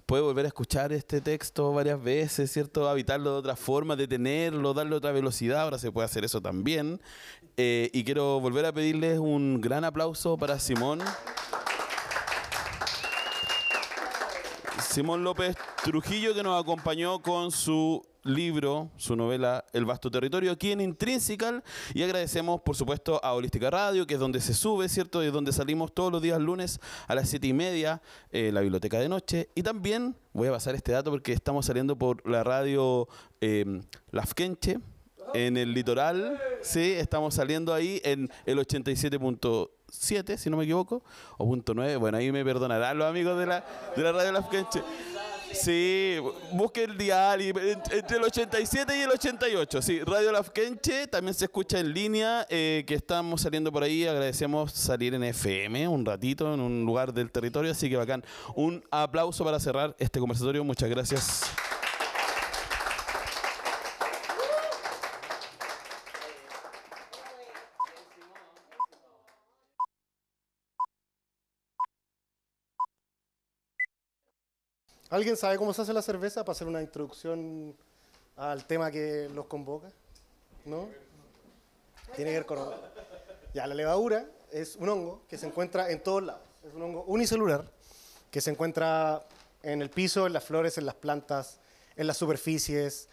puede volver a escuchar este texto varias veces, ¿cierto? Habitarlo de otra forma, detenerlo, darle otra velocidad, ahora se puede hacer eso también. Eh, y quiero volver a pedirles un gran aplauso para Simón. Simón López Trujillo que nos acompañó con su libro, su novela El vasto territorio aquí en Intrinsical y agradecemos por supuesto a Holística Radio que es donde se sube, ¿cierto? Y donde salimos todos los días lunes a las siete y media, eh, la biblioteca de noche y también voy a pasar este dato porque estamos saliendo por la radio eh, Lafkenche en el litoral, sí, estamos saliendo ahí en el 87.7, si no me equivoco, o punto 9, bueno, ahí me perdonarán los amigos de la, de la radio Lafkenche. Sí, busque el dial entre el 87 y el 88. Sí, Radio Lafkenche también se escucha en línea, eh, que estamos saliendo por ahí. Agradecemos salir en FM un ratito en un lugar del territorio, así que bacán. Un aplauso para cerrar este conversatorio. Muchas gracias. ¿Alguien sabe cómo se hace la cerveza para hacer una introducción al tema que los convoca? ¿No? Tiene que ver con... Ya, la levadura es un hongo que se encuentra en todos lados. Es un hongo unicelular que se encuentra en el piso, en las flores, en las plantas, en las superficies.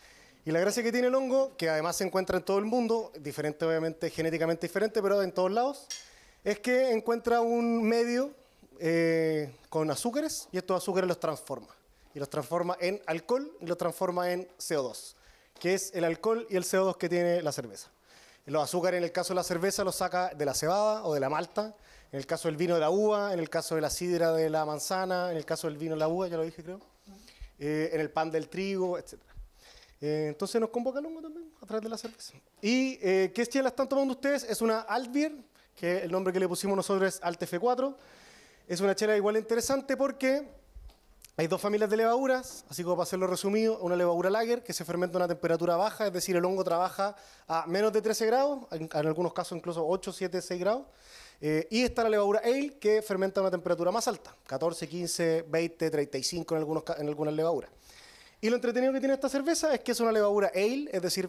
Y la gracia que tiene el hongo, que además se encuentra en todo el mundo, diferente obviamente, genéticamente diferente, pero en todos lados, es que encuentra un medio eh, con azúcares y estos azúcares los transforma. Y los transforma en alcohol y los transforma en CO2, que es el alcohol y el CO2 que tiene la cerveza. Los azúcares en el caso de la cerveza los saca de la cebada o de la malta, en el caso del vino de la uva, en el caso de la sidra de la manzana, en el caso del vino de la uva, ya lo dije creo, eh, en el pan del trigo, etc. Eh, entonces nos convoca el hongo también a través de la cerveza. ¿Y eh, qué chela están tomando ustedes? Es una Altbier, que el nombre que le pusimos nosotros es Alt F4. Es una chela igual interesante porque Hay dos familias de levaduras, así como para hacerlo resumido, una levadura lager que se fermenta a una temperatura baja, es decir, el hongo trabaja a menos de 13 grados, en, en algunos casos incluso 8, 7, 6 grados. Eh, y está la levadura ale que fermenta a una temperatura más alta, 14, 15, 20, 35 en, algunos, en algunas levaduras. Y lo entretenido que tiene esta cerveza es que es una levadura ale, es decir,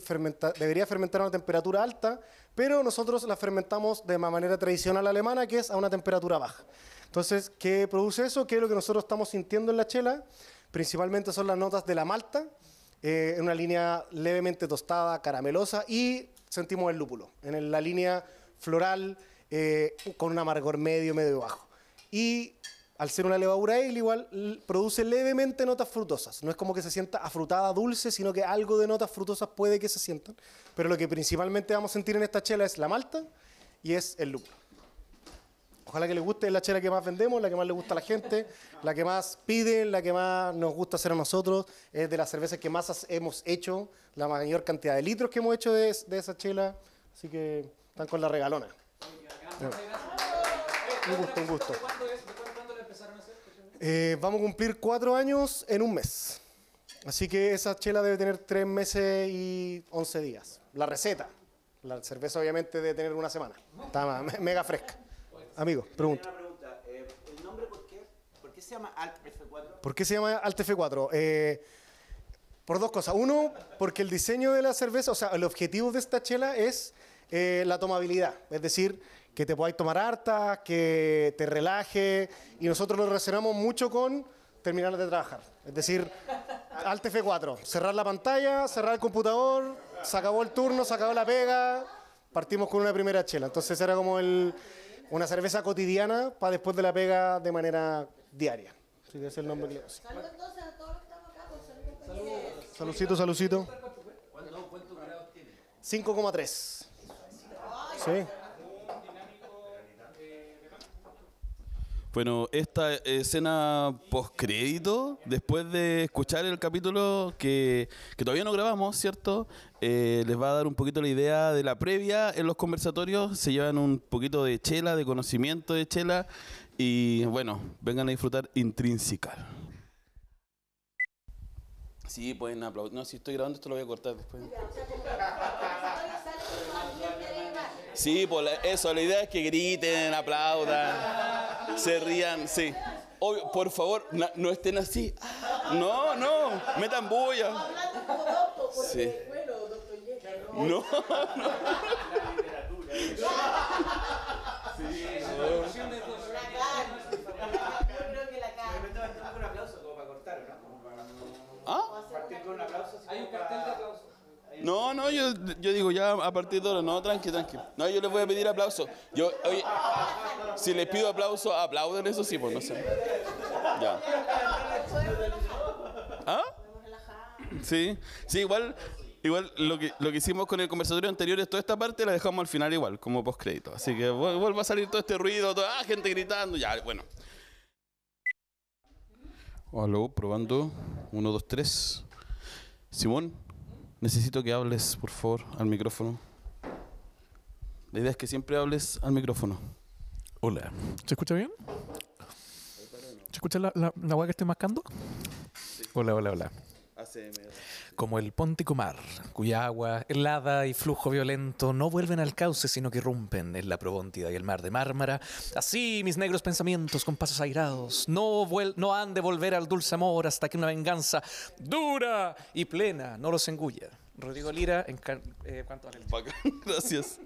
debería fermentar a una temperatura alta, pero nosotros la fermentamos de ma- manera tradicional alemana, que es a una temperatura baja. Entonces, ¿qué produce eso? ¿Qué es lo que nosotros estamos sintiendo en la chela? Principalmente son las notas de la malta, eh, en una línea levemente tostada, caramelosa, y sentimos el lúpulo, en la línea floral, eh, con un amargor medio, medio bajo. Y al ser una levadura ale, igual produce levemente notas frutosas. No es como que se sienta afrutada, dulce, sino que algo de notas frutosas puede que se sientan. Pero lo que principalmente vamos a sentir en esta chela es la malta y es el lúpulo. Ojalá que les guste, es la chela que más vendemos, la que más le gusta a la gente, la que más piden, la que más nos gusta hacer a nosotros, es de las cervezas que más hemos hecho, la mayor cantidad de litros que hemos hecho de, de esa chela, así que están con la regalona. Un gusto, un gusto. Eh, vamos a cumplir cuatro años en un mes. Así que esa chela debe tener tres meses y once días. La receta. La cerveza obviamente debe tener una semana. Está mega fresca. Amigo, pregunta. pregunta. ¿El nombre por qué? ¿Por qué se llama Alt F4? ¿Por qué se llama Alt F4? Eh, por dos cosas. Uno, porque el diseño de la cerveza, o sea, el objetivo de esta chela es eh, la tomabilidad. Es decir, que te podáis tomar harta, que te relaje. Y nosotros lo relacionamos mucho con terminar de trabajar. Es decir, Alt F4. Cerrar la pantalla, cerrar el computador, se acabó el turno, se acabó la pega. Partimos con una primera chela. Entonces era como el, una cerveza cotidiana para después de la pega de manera diaria. Así que ese es el nombre que le puse. Saludcito, saludcito. 5,3. Sí. Bueno, esta escena postcrédito, después de escuchar el capítulo que, que todavía no grabamos, ¿cierto? Eh, les va a dar un poquito la idea de la previa en los conversatorios. Se llevan un poquito de chela, de conocimiento de chela. Y bueno, vengan a disfrutar Intrínseca. Sí, pueden aplaudir. No, si estoy grabando esto lo voy a cortar después. Sí, pues eso, la idea es que griten, aplaudan, se rían, sí. Obvio, por favor, na- no estén así. No, no, metan bulla. Sí. No, no. ¿Ah? No, no, yo, yo digo ya a partir de ahora, no, tranqui, tranqui. No, yo les voy a pedir aplauso. Yo, oye, si les pido aplauso, aplauden, eso sí, pues no sé. Ya. ¿Ah? Sí, sí, igual, igual lo que, lo que hicimos con el conversatorio anterior es toda esta parte la dejamos al final igual, como postcrédito. Así que vu- vuelva a salir todo este ruido, toda ah, gente gritando, ya, bueno. Aló, probando. Uno, dos, tres. Simón, necesito que hables, por favor, al micrófono. La idea es que siempre hables al micrófono. Hola. ¿Se escucha bien? ¿Se escucha la, la, que estoy mascando? Hola, hola, hola. Como el Póntico Mar, cuya agua, helada y flujo violento, no vuelven al cauce, sino que irrumpen en la Probóntida y el mar de Mármara. Así mis negros pensamientos con pasos airados no, no han de volver al dulce amor hasta que una venganza dura y plena no los engulla. Rodrigo Lira, en eh, ¿cuánto el gracias.